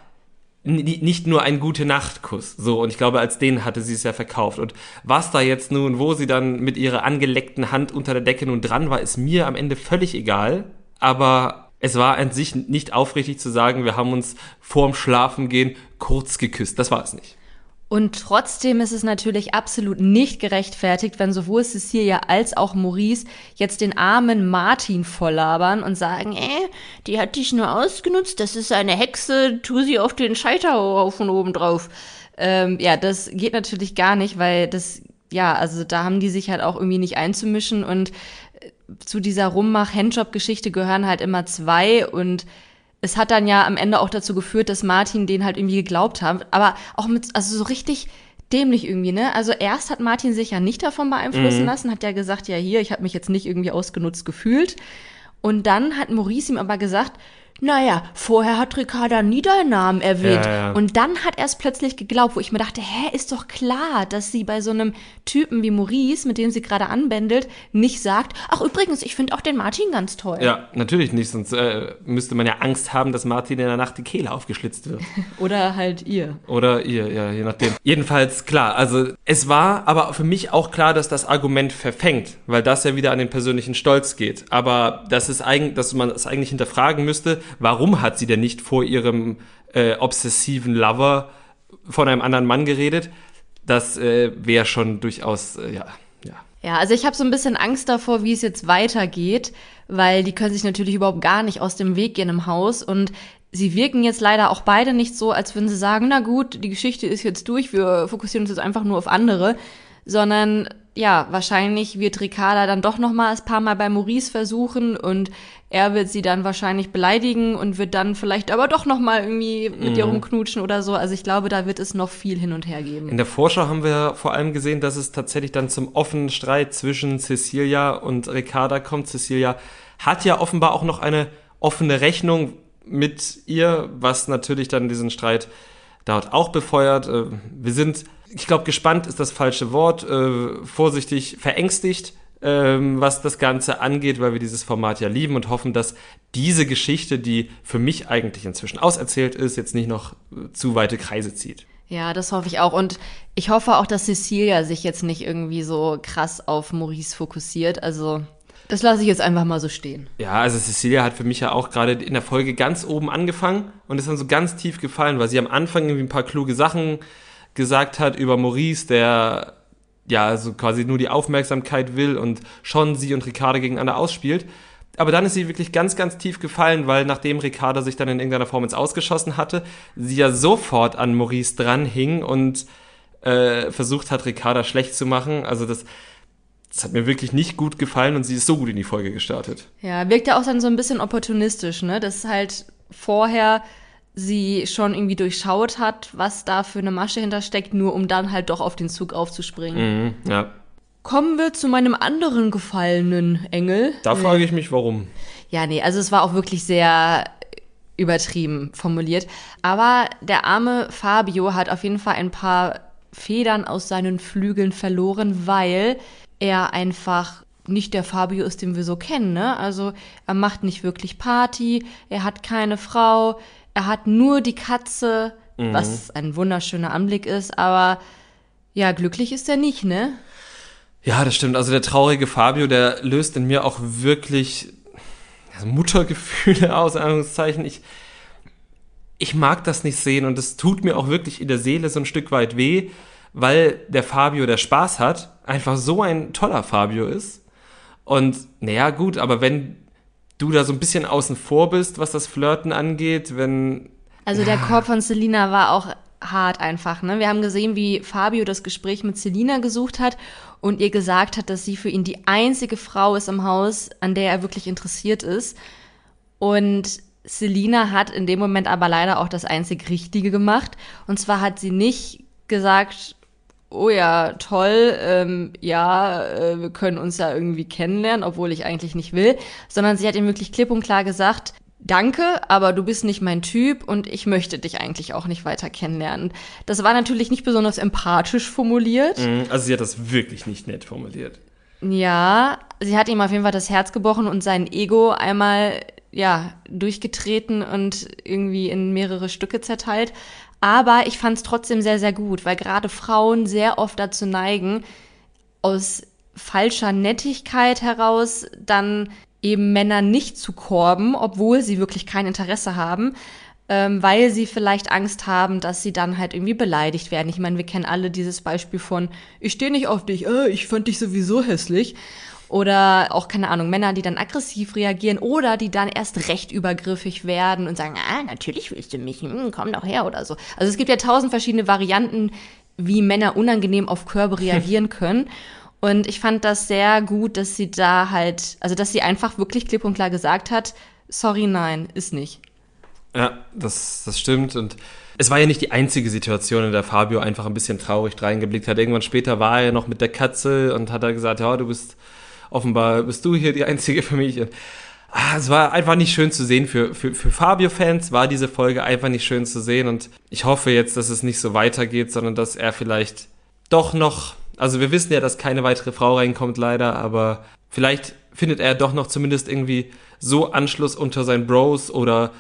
nicht nur ein gute Nachtkuss, so und ich glaube, als den hatte sie es ja verkauft und was da jetzt nun, wo sie dann mit ihrer angeleckten Hand unter der Decke nun dran war, ist mir am Ende völlig egal aber es war an sich nicht aufrichtig zu sagen, wir haben uns vorm Schlafengehen kurz geküsst. Das war es nicht. Und trotzdem ist es natürlich absolut nicht gerechtfertigt, wenn sowohl Cecilia als auch Maurice jetzt den armen Martin volllabern und sagen, äh, die hat dich nur ausgenutzt, das ist eine Hexe, tu sie auf den Scheiterhaufen oben drauf. Ähm, ja, das geht natürlich gar nicht, weil das, ja, also da haben die sich halt auch irgendwie nicht einzumischen und zu dieser Rummach-Handjob-Geschichte gehören halt immer zwei und es hat dann ja am Ende auch dazu geführt, dass Martin den halt irgendwie geglaubt hat, aber auch mit, also so richtig dämlich irgendwie, ne? Also erst hat Martin sich ja nicht davon beeinflussen mhm. lassen, hat ja gesagt, ja hier, ich habe mich jetzt nicht irgendwie ausgenutzt gefühlt. Und dann hat Maurice ihm aber gesagt, naja, vorher hat Ricarda nie deinen Namen erwähnt. Ja, ja. Und dann hat er es plötzlich geglaubt, wo ich mir dachte, hä, ist doch klar, dass sie bei so einem Typen wie Maurice, mit dem sie gerade anbändelt, nicht sagt, ach übrigens, ich finde auch den Martin ganz toll. Ja, natürlich nicht, sonst äh, müsste man ja Angst haben, dass Martin in der Nacht die Kehle aufgeschlitzt wird. Oder halt ihr. Oder ihr, ja, je nachdem. Jedenfalls, klar, also es war aber für mich auch klar, dass das Argument verfängt, weil das ja wieder an den persönlichen Stolz geht. Aber das ist eigentlich, dass man es eigentlich hinterfragen müsste, warum hat sie denn nicht vor ihrem äh, obsessiven Lover von einem anderen Mann geredet? Das äh, wäre schon durchaus, äh, ja, ja. Also ich habe so ein bisschen Angst davor, wie es jetzt weitergeht, weil die können sich natürlich überhaupt gar nicht aus dem Weg gehen im Haus und sie wirken jetzt leider auch beide nicht so, als würden sie sagen, na gut, die Geschichte ist jetzt durch, wir fokussieren uns jetzt einfach nur auf andere, sondern ja, wahrscheinlich wird Ricarda dann doch noch mal ein paar Mal bei Maurice versuchen und er wird sie dann wahrscheinlich beleidigen und wird dann vielleicht aber doch noch mal irgendwie mit mhm. ihr rumknutschen oder so. Also ich glaube, da wird es noch viel hin und her geben. In der Vorschau haben wir vor allem gesehen, dass es tatsächlich dann zum offenen Streit zwischen Cecilia und Ricarda kommt. Cecilia hat ja offenbar auch noch eine offene Rechnung mit ihr, was natürlich dann diesen Streit dort auch befeuert. Äh, wir sind ich glaube, gespannt ist das falsche Wort, äh, vorsichtig verängstigt, ähm, was das Ganze angeht, weil wir dieses Format ja lieben und hoffen, dass diese Geschichte, die für mich eigentlich inzwischen auserzählt ist, jetzt nicht noch äh, zu weite Kreise zieht. Ja, das hoffe ich auch. Und ich hoffe auch, dass Cecilia sich jetzt nicht irgendwie so krass auf Maurice fokussiert. Also, das lasse ich jetzt einfach mal so stehen. Ja, also Cecilia hat für mich ja auch gerade in der Folge ganz oben angefangen und ist dann so ganz tief gefallen, weil sie am Anfang irgendwie ein paar kluge Sachen gesagt hat über Maurice, der ja also quasi nur die Aufmerksamkeit will und schon sie und Ricarda gegeneinander ausspielt. Aber dann ist sie wirklich ganz, ganz tief gefallen, weil nachdem Ricarda sich dann in irgendeiner Form ins Ausgeschossen hatte, sie ja sofort an Maurice dranhing und äh, versucht hat, Ricarda schlecht zu machen. Also das, das hat mir wirklich nicht gut gefallen und sie ist so gut in die Folge gestartet. Ja, wirkt ja auch dann so ein bisschen opportunistisch, ne? Das ist halt vorher sie schon irgendwie durchschaut hat, was da für eine Masche hintersteckt, nur um dann halt doch auf den Zug aufzuspringen. Mhm, ja. Kommen wir zu meinem anderen gefallenen Engel. Da frage ich mich, warum. Ja, nee, also es war auch wirklich sehr übertrieben formuliert. Aber der arme Fabio hat auf jeden Fall ein paar Federn aus seinen Flügeln verloren, weil er einfach nicht der Fabio ist, den wir so kennen. Ne? Also er macht nicht wirklich Party, er hat keine Frau, er hat nur die Katze, mhm. was ein wunderschöner Anblick ist, aber ja, glücklich ist er nicht, ne? Ja, das stimmt. Also der traurige Fabio, der löst in mir auch wirklich Muttergefühle aus, Anführungszeichen. Ich, ich mag das nicht sehen und es tut mir auch wirklich in der Seele so ein Stück weit weh, weil der Fabio, der Spaß hat, einfach so ein toller Fabio ist. Und naja, gut, aber wenn du da so ein bisschen außen vor bist, was das Flirten angeht, wenn. Also der Korb von Selina war auch hart einfach. Ne? Wir haben gesehen, wie Fabio das Gespräch mit Selina gesucht hat und ihr gesagt hat, dass sie für ihn die einzige Frau ist im Haus, an der er wirklich interessiert ist. Und Selina hat in dem Moment aber leider auch das einzig Richtige gemacht. Und zwar hat sie nicht gesagt, oh ja, toll, ähm, ja, äh, wir können uns ja irgendwie kennenlernen, obwohl ich eigentlich nicht will, sondern sie hat ihm wirklich klipp und klar gesagt, danke, aber du bist nicht mein Typ und ich möchte dich eigentlich auch nicht weiter kennenlernen. Das war natürlich nicht besonders empathisch formuliert. Mhm, also sie hat das wirklich nicht nett formuliert. Ja, sie hat ihm auf jeden Fall das Herz gebrochen und sein Ego einmal ja durchgetreten und irgendwie in mehrere Stücke zerteilt. Aber ich fand es trotzdem sehr, sehr gut, weil gerade Frauen sehr oft dazu neigen, aus falscher Nettigkeit heraus dann eben Männer nicht zu korben, obwohl sie wirklich kein Interesse haben, ähm, weil sie vielleicht Angst haben, dass sie dann halt irgendwie beleidigt werden. Ich meine, wir kennen alle dieses Beispiel von, ich stehe nicht auf dich, äh, ich fand dich sowieso hässlich. Oder auch, keine Ahnung, Männer, die dann aggressiv reagieren oder die dann erst recht übergriffig werden und sagen, ah, natürlich willst du mich, hm, komm doch her oder so. Also es gibt ja tausend verschiedene Varianten, wie Männer unangenehm auf Körbe reagieren können. Und ich fand das sehr gut, dass sie da halt, also dass sie einfach wirklich klipp und klar gesagt hat, sorry, nein, ist nicht. Ja, das, das stimmt. Und es war ja nicht die einzige Situation, in der Fabio einfach ein bisschen traurig reingeblickt hat. Irgendwann später war er noch mit der Katze und hat da gesagt, ja, du bist offenbar bist du hier die Einzige mich. Ah, es war einfach nicht schön zu sehen. Für, für, für Fabio-Fans war diese Folge einfach nicht schön zu sehen. Und ich hoffe jetzt, dass es nicht so weitergeht, sondern dass er vielleicht doch noch. Also wir wissen ja, dass keine weitere Frau reinkommt, leider, aber vielleicht findet er doch noch zumindest irgendwie so Anschluss unter seinen Bros oder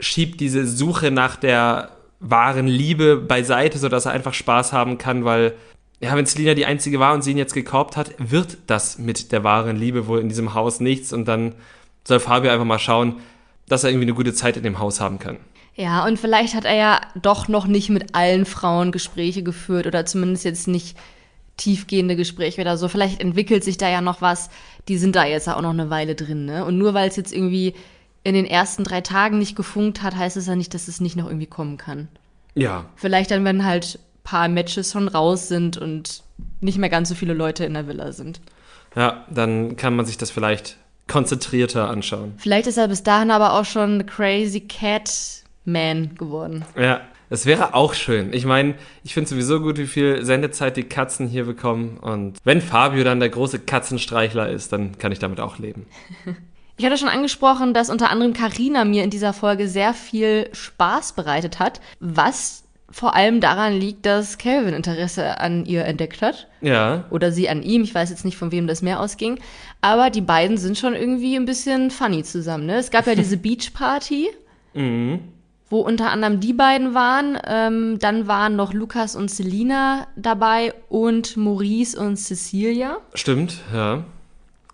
schiebt diese Suche nach der wahren Liebe beiseite, sodass er einfach Spaß haben kann, weil ja, wenn Selina die einzige war und sie ihn jetzt gekauft hat, wird das mit der wahren Liebe wohl in diesem Haus nichts und dann soll Fabio einfach mal schauen, dass er irgendwie eine gute Zeit in dem Haus haben kann. Ja, und vielleicht hat er ja doch noch nicht mit allen Frauen Gespräche geführt oder zumindest jetzt nicht tiefgehende Gespräche oder so. Vielleicht entwickelt sich da ja noch was. Die sind da jetzt auch noch eine Weile drin, ne? Und nur weil es jetzt irgendwie in den ersten drei Tagen nicht gefunkt hat, heißt es ja nicht, dass es nicht noch irgendwie kommen kann. Ja. Vielleicht dann, wenn halt paar Matches schon raus sind und nicht mehr ganz so viele Leute in der Villa sind. Ja, dann kann man sich das vielleicht konzentrierter anschauen. Vielleicht ist er bis dahin aber auch schon Crazy Cat Man geworden. Ja, das wäre auch schön. Ich meine, ich finde sowieso gut, wie viel Sendezeit die Katzen hier bekommen. Und wenn Fabio dann der große Katzenstreichler ist, dann kann ich damit auch leben. Ich hatte schon angesprochen, dass unter anderem Karina mir in dieser Folge sehr viel Spaß bereitet hat, was vor allem daran liegt, dass Calvin Interesse an ihr entdeckt hat. Ja. Oder sie an ihm. Ich weiß jetzt nicht, von wem das mehr ausging. Aber die beiden sind schon irgendwie ein bisschen funny zusammen. Ne? Es gab ja diese Beachparty. Mhm wo unter anderem die beiden waren. Ähm, dann waren noch Lukas und Selina dabei und Maurice und Cecilia. Stimmt, ja.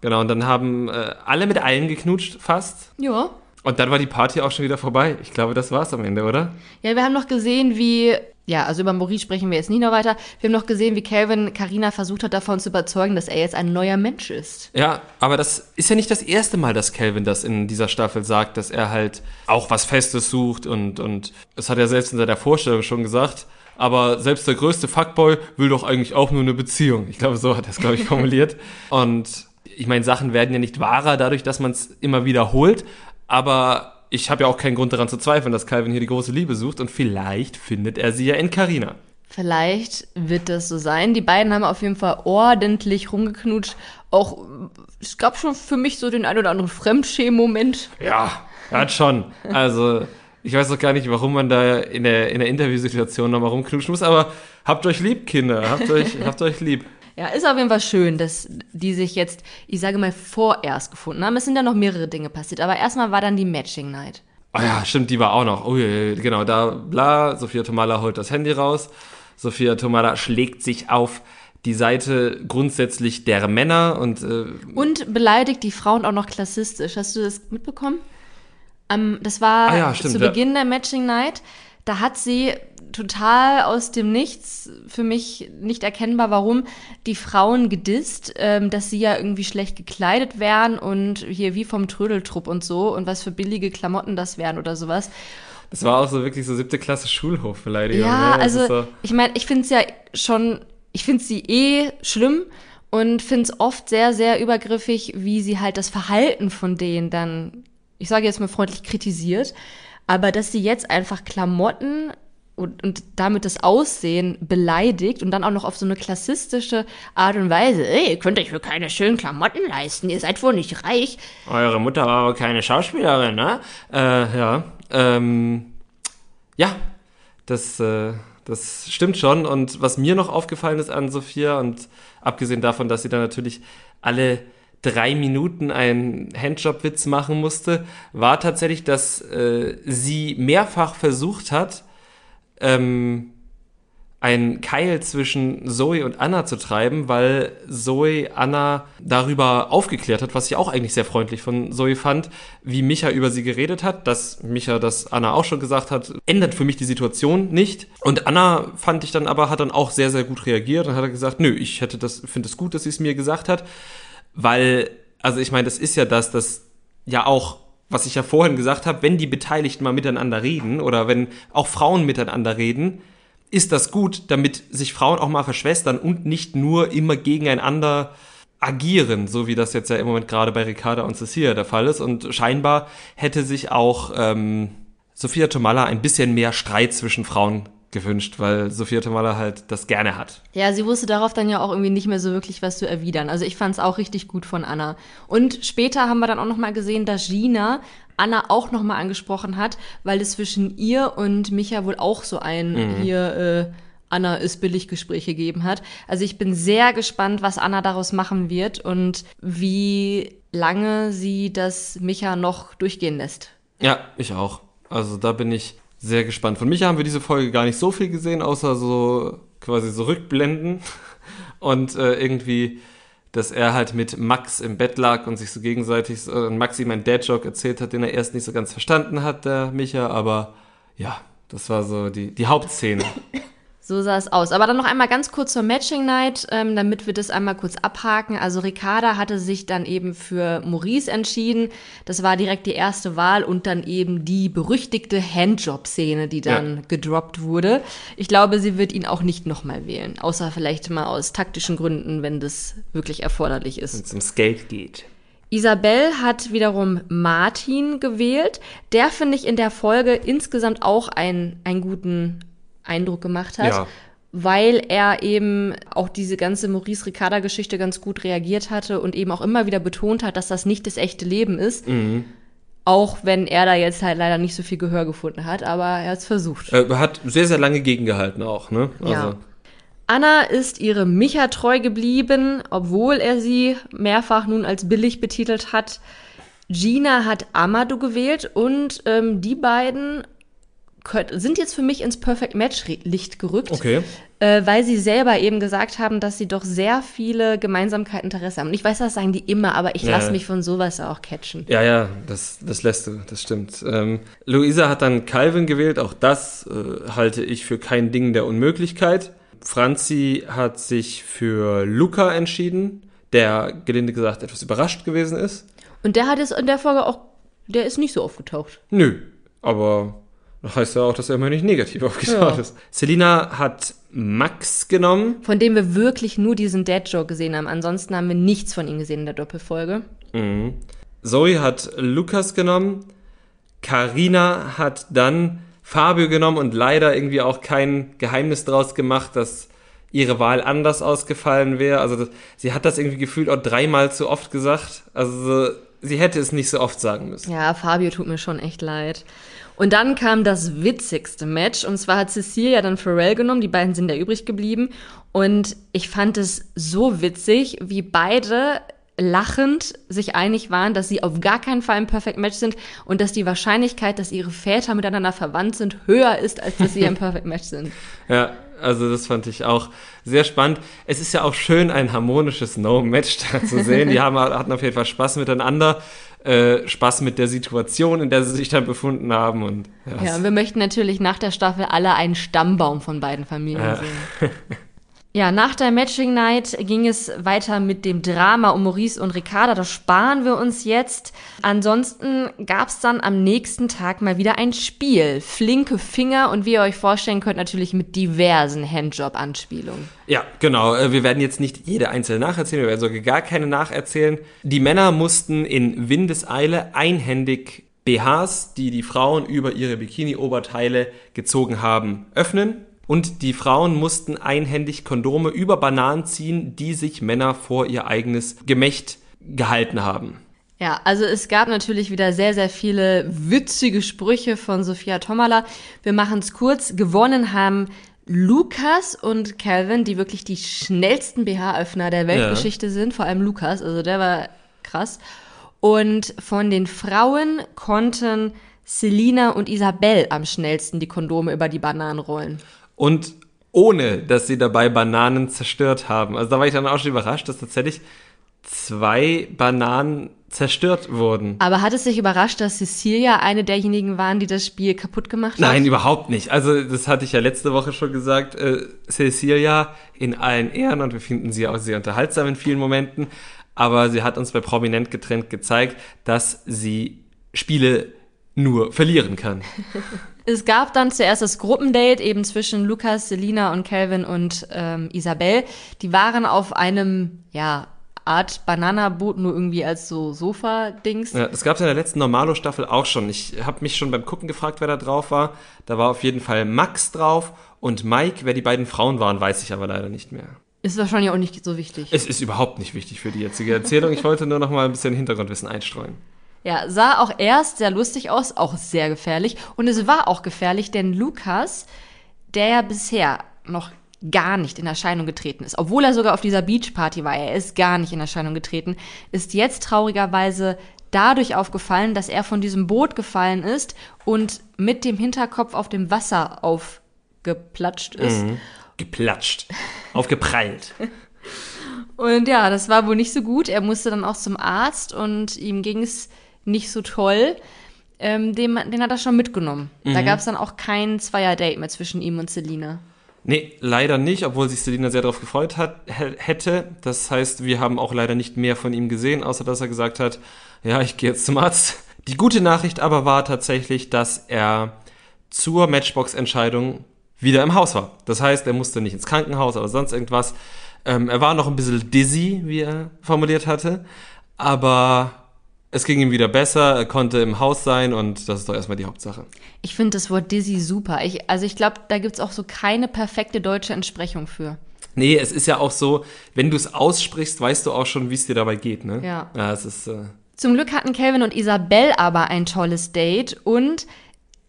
Genau, und dann haben äh, alle mit allen geknutscht, fast. Ja. Und dann war die Party auch schon wieder vorbei. Ich glaube, das war's am Ende, oder? Ja, wir haben noch gesehen, wie ja, also über Maurice sprechen wir jetzt nie noch weiter. Wir haben noch gesehen, wie Calvin Karina versucht hat, davon zu überzeugen, dass er jetzt ein neuer Mensch ist. Ja, aber das ist ja nicht das erste Mal, dass Calvin das in dieser Staffel sagt, dass er halt auch was Festes sucht und, und das hat er selbst in seiner Vorstellung schon gesagt. Aber selbst der größte Fuckboy will doch eigentlich auch nur eine Beziehung. Ich glaube, so hat er es, glaube ich, formuliert. Und ich meine, Sachen werden ja nicht wahrer dadurch, dass man es immer wiederholt. Aber ich habe ja auch keinen Grund daran zu zweifeln, dass Calvin hier die große Liebe sucht und vielleicht findet er sie ja in Carina. Vielleicht wird das so sein. Die beiden haben auf jeden Fall ordentlich rumgeknutscht. Auch es gab schon für mich so den ein oder anderen Fremdschämen-Moment. Ja, hat schon. Also ich weiß auch gar nicht, warum man da in der, in der Interviewsituation nochmal rumknutschen muss, aber habt euch lieb, Kinder. Habt euch, habt euch lieb. Ja, ist auf jeden Fall schön, dass die sich jetzt, ich sage mal, vorerst gefunden haben. Es sind ja noch mehrere Dinge passiert, aber erstmal war dann die Matching Night. Oh ja, stimmt, die war auch noch. Oh, genau, da, bla, Sophia Tomala holt das Handy raus. Sophia Tomala schlägt sich auf die Seite grundsätzlich der Männer und äh, und beleidigt die Frauen auch noch klassistisch. Hast du das mitbekommen? Um, das war ah ja, stimmt, zu Beginn der Matching Night. Da hat sie total aus dem Nichts, für mich nicht erkennbar, warum, die Frauen gedisst, ähm, dass sie ja irgendwie schlecht gekleidet wären und hier wie vom Trödeltrupp und so und was für billige Klamotten das wären oder sowas. Das war auch so wirklich so siebte Klasse Schulhofbeleidigung. Ja, ne? also so ich meine, ich finde es ja schon, ich finde sie eh schlimm und finde es oft sehr, sehr übergriffig, wie sie halt das Verhalten von denen dann, ich sage jetzt mal freundlich, kritisiert. Aber dass sie jetzt einfach Klamotten und, und damit das Aussehen beleidigt und dann auch noch auf so eine klassistische Art und Weise, ey, ihr könnt euch für keine schönen Klamotten leisten, ihr seid wohl nicht reich. Eure Mutter war aber keine Schauspielerin, ne? Äh, ja. Ähm, ja, das, äh, das stimmt schon. Und was mir noch aufgefallen ist an Sophia, und abgesehen davon, dass sie dann natürlich alle drei Minuten einen Handjob-Witz machen musste, war tatsächlich, dass äh, sie mehrfach versucht hat, ähm, einen Keil zwischen Zoe und Anna zu treiben, weil Zoe Anna darüber aufgeklärt hat, was ich auch eigentlich sehr freundlich von Zoe fand, wie Micha über sie geredet hat, dass Micha das Anna auch schon gesagt hat, ändert für mich die Situation nicht. Und Anna fand ich dann aber, hat dann auch sehr, sehr gut reagiert und hat gesagt, nö, ich hätte das, finde es gut, dass sie es mir gesagt hat, weil, also ich meine, das ist ja das, das ja auch was ich ja vorhin gesagt habe, wenn die Beteiligten mal miteinander reden oder wenn auch Frauen miteinander reden, ist das gut, damit sich Frauen auch mal verschwestern und nicht nur immer gegeneinander agieren, so wie das jetzt ja im Moment gerade bei Ricarda und Cecilia der Fall ist. Und scheinbar hätte sich auch ähm, Sophia Tomalla ein bisschen mehr Streit zwischen Frauen gewünscht, weil Sophia Tomala halt das gerne hat. Ja, sie wusste darauf dann ja auch irgendwie nicht mehr so wirklich was zu erwidern. Also ich fand es auch richtig gut von Anna. Und später haben wir dann auch noch mal gesehen, dass Gina Anna auch noch mal angesprochen hat, weil es zwischen ihr und Micha wohl auch so ein mhm. hier äh, Anna ist billig Gespräch gegeben hat. Also ich bin sehr gespannt, was Anna daraus machen wird und wie lange sie das Micha noch durchgehen lässt. Ja, ich auch. Also da bin ich sehr gespannt. Von Micha haben wir diese Folge gar nicht so viel gesehen, außer so quasi so Rückblenden und äh, irgendwie, dass er halt mit Max im Bett lag und sich so gegenseitig, äh, Max ihm einen Dad-Joke erzählt hat, den er erst nicht so ganz verstanden hat, der Micha, aber ja, das war so die, die Hauptszene. So sah es aus. Aber dann noch einmal ganz kurz zur Matching Night, ähm, damit wir das einmal kurz abhaken. Also Ricarda hatte sich dann eben für Maurice entschieden. Das war direkt die erste Wahl und dann eben die berüchtigte Handjob-Szene, die dann ja. gedroppt wurde. Ich glaube, sie wird ihn auch nicht nochmal wählen. Außer vielleicht mal aus taktischen Gründen, wenn das wirklich erforderlich ist. Wenn es ums Geld geht. Isabel hat wiederum Martin gewählt. Der finde ich in der Folge insgesamt auch einen, einen guten Eindruck gemacht hat. Ja. Weil er eben auch diese ganze Maurice Ricarda-Geschichte ganz gut reagiert hatte und eben auch immer wieder betont hat, dass das nicht das echte Leben ist. Mhm. Auch wenn er da jetzt halt leider nicht so viel Gehör gefunden hat, aber er hat es versucht. Er hat sehr, sehr lange gegengehalten auch, ne? Also. Ja. Anna ist ihre Micha treu geblieben, obwohl er sie mehrfach nun als billig betitelt hat. Gina hat Amadou gewählt und ähm, die beiden sind jetzt für mich ins Perfect Match Licht gerückt, okay. äh, weil sie selber eben gesagt haben, dass sie doch sehr viele Gemeinsamkeiten Interesse haben. Und ich weiß, das sagen die immer, aber ich ja. lasse mich von sowas auch catchen. Ja, ja, das, das lässt du, das stimmt. Ähm, Luisa hat dann Calvin gewählt, auch das äh, halte ich für kein Ding der Unmöglichkeit. Franzi hat sich für Luca entschieden, der gelinde gesagt etwas überrascht gewesen ist. Und der hat es in der Folge auch, der ist nicht so aufgetaucht. Nö, aber heißt ja auch, dass er immer nicht negativ aufgetaucht ja. ist. Selina hat Max genommen. Von dem wir wirklich nur diesen Dad-Joke gesehen haben. Ansonsten haben wir nichts von ihm gesehen in der Doppelfolge. Mhm. Zoe hat Lukas genommen. Karina hat dann Fabio genommen und leider irgendwie auch kein Geheimnis draus gemacht, dass ihre Wahl anders ausgefallen wäre. Also das, sie hat das irgendwie gefühlt auch dreimal zu oft gesagt. Also sie hätte es nicht so oft sagen müssen. Ja, Fabio tut mir schon echt leid. Und dann kam das witzigste Match. Und zwar hat Cecilia dann Pharrell genommen. Die beiden sind da übrig geblieben. Und ich fand es so witzig, wie beide lachend sich einig waren, dass sie auf gar keinen Fall ein Perfect Match sind und dass die Wahrscheinlichkeit, dass ihre Väter miteinander verwandt sind, höher ist, als dass sie ein Perfect Match sind. Ja, also das fand ich auch sehr spannend. Es ist ja auch schön, ein harmonisches No-Match da zu sehen. Die haben, hatten auf jeden Fall Spaß miteinander. Äh, Spaß mit der Situation, in der sie sich dann befunden haben. Und, ja, ja und wir möchten natürlich nach der Staffel alle einen Stammbaum von beiden Familien ja. sehen. Ja, nach der Matching Night ging es weiter mit dem Drama um Maurice und Ricarda. Das sparen wir uns jetzt. Ansonsten gab es dann am nächsten Tag mal wieder ein Spiel. Flinke Finger und wie ihr euch vorstellen könnt, natürlich mit diversen Handjob-Anspielungen. Ja, genau. Äh, wir werden jetzt nicht jede einzelne nacherzählen, wir werden sogar gar keine nacherzählen. Die Männer mussten in Windeseile einhändig BHs, die die Frauen über ihre Bikini-Oberteile gezogen haben, öffnen und die Frauen mussten einhändig Kondome über Bananen ziehen, die sich Männer vor ihr eigenes Gemächt gehalten haben. Ja, also es gab natürlich wieder sehr, sehr viele witzige Sprüche von Sophia Tomala. Wir machen es kurz. Gewonnen haben Lukas und Calvin, die wirklich die schnellsten BH-Öffner der Weltgeschichte ja. sind. Vor allem Lukas, also der war krass. Und von den Frauen konnten Selina und Isabel am schnellsten die Kondome über die Bananen rollen. Und ohne, dass sie dabei Bananen zerstört haben. Also da war ich dann auch schon überrascht, dass tatsächlich zwei Bananen zerstört wurden. Aber hat es sich überrascht, dass Cecilia eine derjenigen waren, die das Spiel kaputt gemacht hat? Nein, überhaupt nicht. Also das hatte ich ja letzte Woche schon gesagt. Äh, Cecilia in allen Ehren und wir finden sie auch sehr unterhaltsam in vielen Momenten. Aber sie hat uns bei Prominent getrennt gezeigt, dass sie Spiele nur verlieren kann. Es gab dann zuerst das Gruppendate eben zwischen Lukas, Selina und Calvin und ähm, Isabel. Die waren auf einem, ja, Art Bananaboot, nur irgendwie als so Sofa-Dings. Ja, das gab es in der letzten Normalo-Staffel auch schon. Ich habe mich schon beim Gucken gefragt, wer da drauf war. Da war auf jeden Fall Max drauf und Mike. Wer die beiden Frauen waren, weiß ich aber leider nicht mehr. Ist wahrscheinlich auch nicht so wichtig. Es ist überhaupt nicht wichtig für die jetzige Erzählung. Ich wollte nur noch mal ein bisschen Hintergrundwissen einstreuen. Ja, sah auch erst sehr lustig aus, auch sehr gefährlich. Und es war auch gefährlich, denn Lukas, der ja bisher noch gar nicht in Erscheinung getreten ist, obwohl er sogar auf dieser Beachparty war, er ist gar nicht in Erscheinung getreten, ist jetzt traurigerweise dadurch aufgefallen, dass er von diesem Boot gefallen ist und mit dem Hinterkopf auf dem Wasser aufgeplatscht ist. Mhm. Geplatscht. Aufgeprallt. und ja, das war wohl nicht so gut. Er musste dann auch zum Arzt und ihm ging es nicht so toll. Ähm, den, den hat er schon mitgenommen. Mhm. Da gab es dann auch kein Zweier-Date mehr zwischen ihm und Selina. Nee, leider nicht, obwohl sich Selina sehr darauf gefreut hat, hätte. Das heißt, wir haben auch leider nicht mehr von ihm gesehen, außer dass er gesagt hat, ja, ich gehe jetzt zum Arzt. Die gute Nachricht aber war tatsächlich, dass er zur Matchbox-Entscheidung wieder im Haus war. Das heißt, er musste nicht ins Krankenhaus oder sonst irgendwas. Ähm, er war noch ein bisschen dizzy, wie er formuliert hatte, aber es ging ihm wieder besser, er konnte im Haus sein und das ist doch erstmal die Hauptsache. Ich finde das Wort dizzy super. Ich, also ich glaube, da gibt es auch so keine perfekte deutsche Entsprechung für. Nee, es ist ja auch so, wenn du es aussprichst, weißt du auch schon, wie es dir dabei geht, ne? Ja. Ja, es ist. Äh Zum Glück hatten Calvin und Isabel aber ein tolles Date und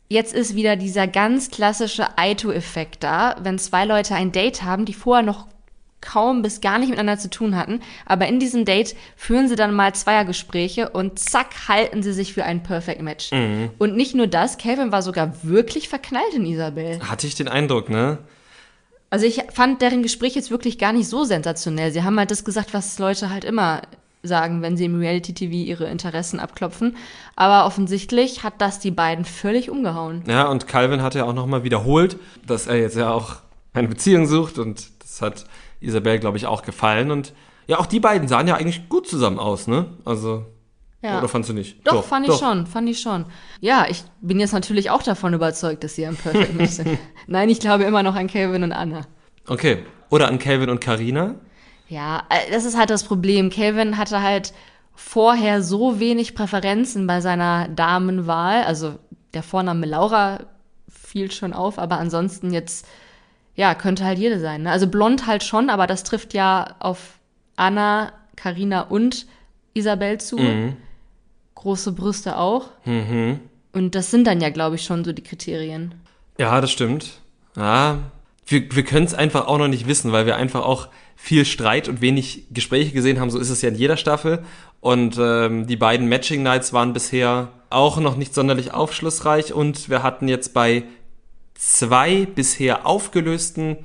jetzt ist wieder dieser ganz klassische Aito-Effekt da, wenn zwei Leute ein Date haben, die vorher noch kaum bis gar nicht miteinander zu tun hatten, aber in diesem Date führen sie dann mal Zweiergespräche und zack halten sie sich für ein Perfect Match. Mhm. Und nicht nur das, Calvin war sogar wirklich verknallt in Isabel. Hatte ich den Eindruck, ne? Also ich fand deren Gespräch jetzt wirklich gar nicht so sensationell. Sie haben halt das gesagt, was Leute halt immer sagen, wenn sie im Reality-TV ihre Interessen abklopfen. Aber offensichtlich hat das die beiden völlig umgehauen. Ja, und Calvin hat ja auch nochmal wiederholt, dass er jetzt ja auch eine Beziehung sucht und das hat Isabel, glaube ich, auch gefallen. Und ja, auch die beiden sahen ja eigentlich gut zusammen aus, ne? Also. Ja. Oder fandst du nicht? Doch, doch fand doch. ich schon, fand ich schon. Ja, ich bin jetzt natürlich auch davon überzeugt, dass sie ein Perfect Match sind. Nein, ich glaube immer noch an Calvin und Anna. Okay. Oder an Calvin und Karina? Ja, äh, das ist halt das Problem. Calvin hatte halt vorher so wenig Präferenzen bei seiner Damenwahl. Also der Vorname Laura fiel schon auf, aber ansonsten jetzt, ja, könnte halt jede sein. Ne? Also blond halt schon, aber das trifft ja auf Anna, Karina und Isabel zu. Mhm. Große Brüste auch. Mhm. Und das sind dann ja, glaube ich, schon so die Kriterien. Ja, das stimmt. Ja, wir, wir können es einfach auch noch nicht wissen, weil wir einfach auch viel Streit und wenig Gespräche gesehen haben. So ist es ja in jeder Staffel. Und ähm, die beiden Matching Nights waren bisher auch noch nicht sonderlich aufschlussreich. Und wir hatten jetzt bei zwei bisher aufgelösten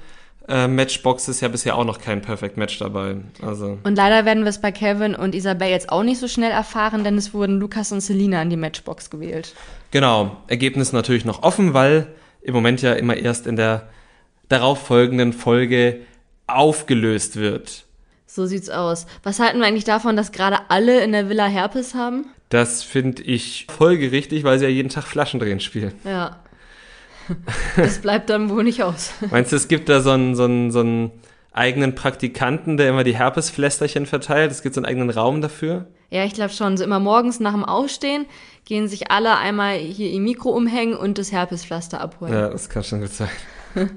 äh, Matchboxes ja bisher auch noch kein Perfect Match dabei. Also. Und leider werden wir es bei Kevin und Isabel jetzt auch nicht so schnell erfahren, denn es wurden Lukas und Selina an die Matchbox gewählt. Genau. Ergebnis natürlich noch offen, weil im Moment ja immer erst in der darauf folgenden Folge aufgelöst wird. So sieht's aus. Was halten wir eigentlich davon, dass gerade alle in der Villa Herpes haben? Das finde ich folgerichtig, weil sie ja jeden Tag Flaschendrehen spielen. Ja. Das bleibt dann wohl nicht aus. Meinst du, es gibt da so einen, so einen, so einen eigenen Praktikanten, der immer die Herpesflästerchen verteilt? Es gibt so einen eigenen Raum dafür? Ja, ich glaube schon. So immer morgens nach dem Aufstehen gehen sich alle einmal hier ihr Mikro umhängen und das Herpespflaster abholen. Ja, das kann schon gut sein.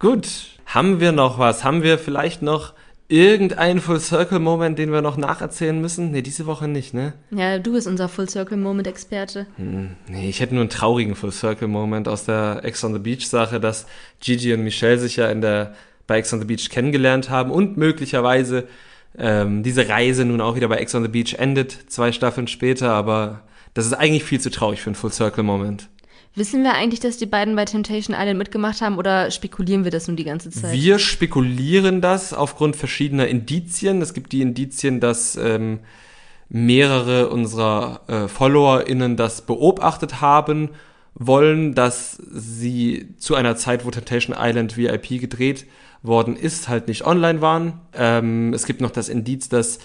Gut, haben wir noch was? Haben wir vielleicht noch irgendeinen Full Circle Moment, den wir noch nacherzählen müssen? Nee, diese Woche nicht, ne? Ja, du bist unser Full Circle Moment Experte. Hm, nee, ich hätte nur einen traurigen Full Circle Moment aus der Ex on the Beach Sache, dass Gigi und Michelle sich ja in der bei Ex on the Beach kennengelernt haben und möglicherweise ähm, diese Reise nun auch wieder bei Ex on the Beach endet, zwei Staffeln später, aber das ist eigentlich viel zu traurig für einen Full Circle Moment. Wissen wir eigentlich, dass die beiden bei Temptation Island mitgemacht haben oder spekulieren wir das nun die ganze Zeit? Wir spekulieren das aufgrund verschiedener Indizien. Es gibt die Indizien, dass ähm, mehrere unserer äh, FollowerInnen das beobachtet haben wollen, dass sie zu einer Zeit, wo Temptation Island VIP gedreht worden ist, halt nicht online waren. Ähm, es gibt noch das Indiz, dass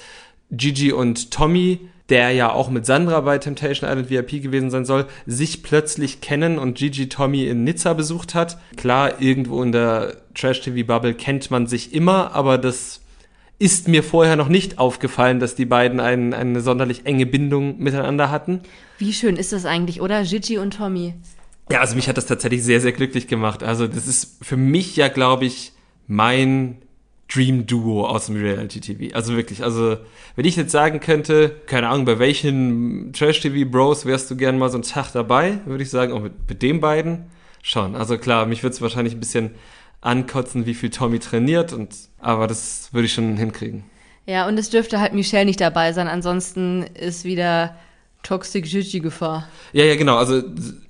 Gigi und Tommy der ja auch mit Sandra bei Temptation Island VIP gewesen sein soll, sich plötzlich kennen und Gigi Tommy in Nizza besucht hat. Klar, irgendwo in der Trash-TV-Bubble kennt man sich immer, aber das ist mir vorher noch nicht aufgefallen, dass die beiden ein, eine sonderlich enge Bindung miteinander hatten. Wie schön ist das eigentlich, oder? Gigi und Tommy. Ja, also mich hat das tatsächlich sehr, sehr glücklich gemacht. Also das ist für mich ja, glaube ich, mein Dream Duo aus dem Reality TV. Also wirklich, also wenn ich jetzt sagen könnte, keine Ahnung, bei welchen Trash TV Bros wärst du gern mal so einen Tag dabei, würde ich sagen, auch mit, mit den beiden schon. Also klar, mich würde es wahrscheinlich ein bisschen ankotzen, wie viel Tommy trainiert und aber das würde ich schon hinkriegen. Ja, und es dürfte halt Michelle nicht dabei sein, ansonsten ist wieder Toxic Gigi Gefahr. Ja, ja, genau. Also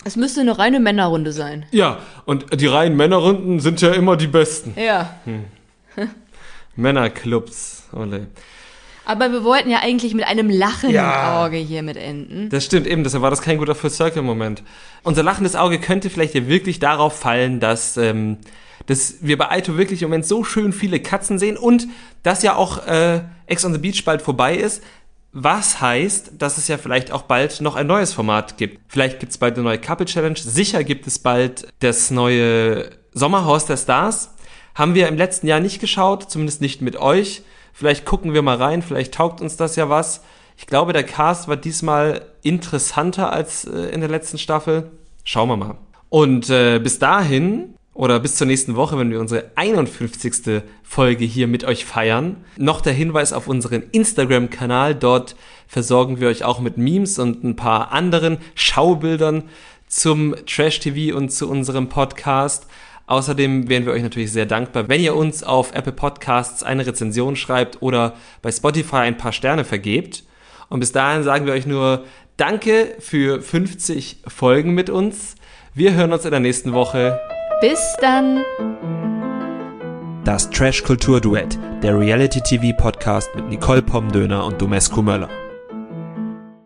es müsste eine reine Männerrunde sein. Ja, und die reinen Männerrunden sind ja immer die besten. Ja. Hm. Männerclubs. Ole. Aber wir wollten ja eigentlich mit einem lachenden ja, Auge hier mit enden. Das stimmt eben, deshalb war das kein guter Full Circle Moment. Unser lachendes Auge könnte vielleicht ja wirklich darauf fallen, dass ähm, dass wir bei Aito wirklich im Moment so schön viele Katzen sehen und dass ja auch äh, Ex on the Beach bald vorbei ist. Was heißt, dass es ja vielleicht auch bald noch ein neues Format gibt. Vielleicht gibt es bald eine neue Couple Challenge. Sicher gibt es bald das neue Sommerhaus der Stars. Haben wir im letzten Jahr nicht geschaut, zumindest nicht mit euch. Vielleicht gucken wir mal rein, vielleicht taugt uns das ja was. Ich glaube, der Cast war diesmal interessanter als äh, in der letzten Staffel. Schauen wir mal. Und äh, bis dahin oder bis zur nächsten Woche, wenn wir unsere 51. Folge hier mit euch feiern. Noch der Hinweis auf unseren Instagram-Kanal. Dort versorgen wir euch auch mit Memes und ein paar anderen Schaubildern zum Trash TV und zu unserem Podcast. Außerdem wären wir euch natürlich sehr dankbar, wenn ihr uns auf Apple Podcasts eine Rezension schreibt oder bei Spotify ein paar Sterne vergebt. Und bis dahin sagen wir euch nur Danke für 50 Folgen mit uns. Wir hören uns in der nächsten Woche. Bis dann. Das Trash Kultur Duett, der Reality TV Podcast mit Nicole Pomdöner und Domescu Möller.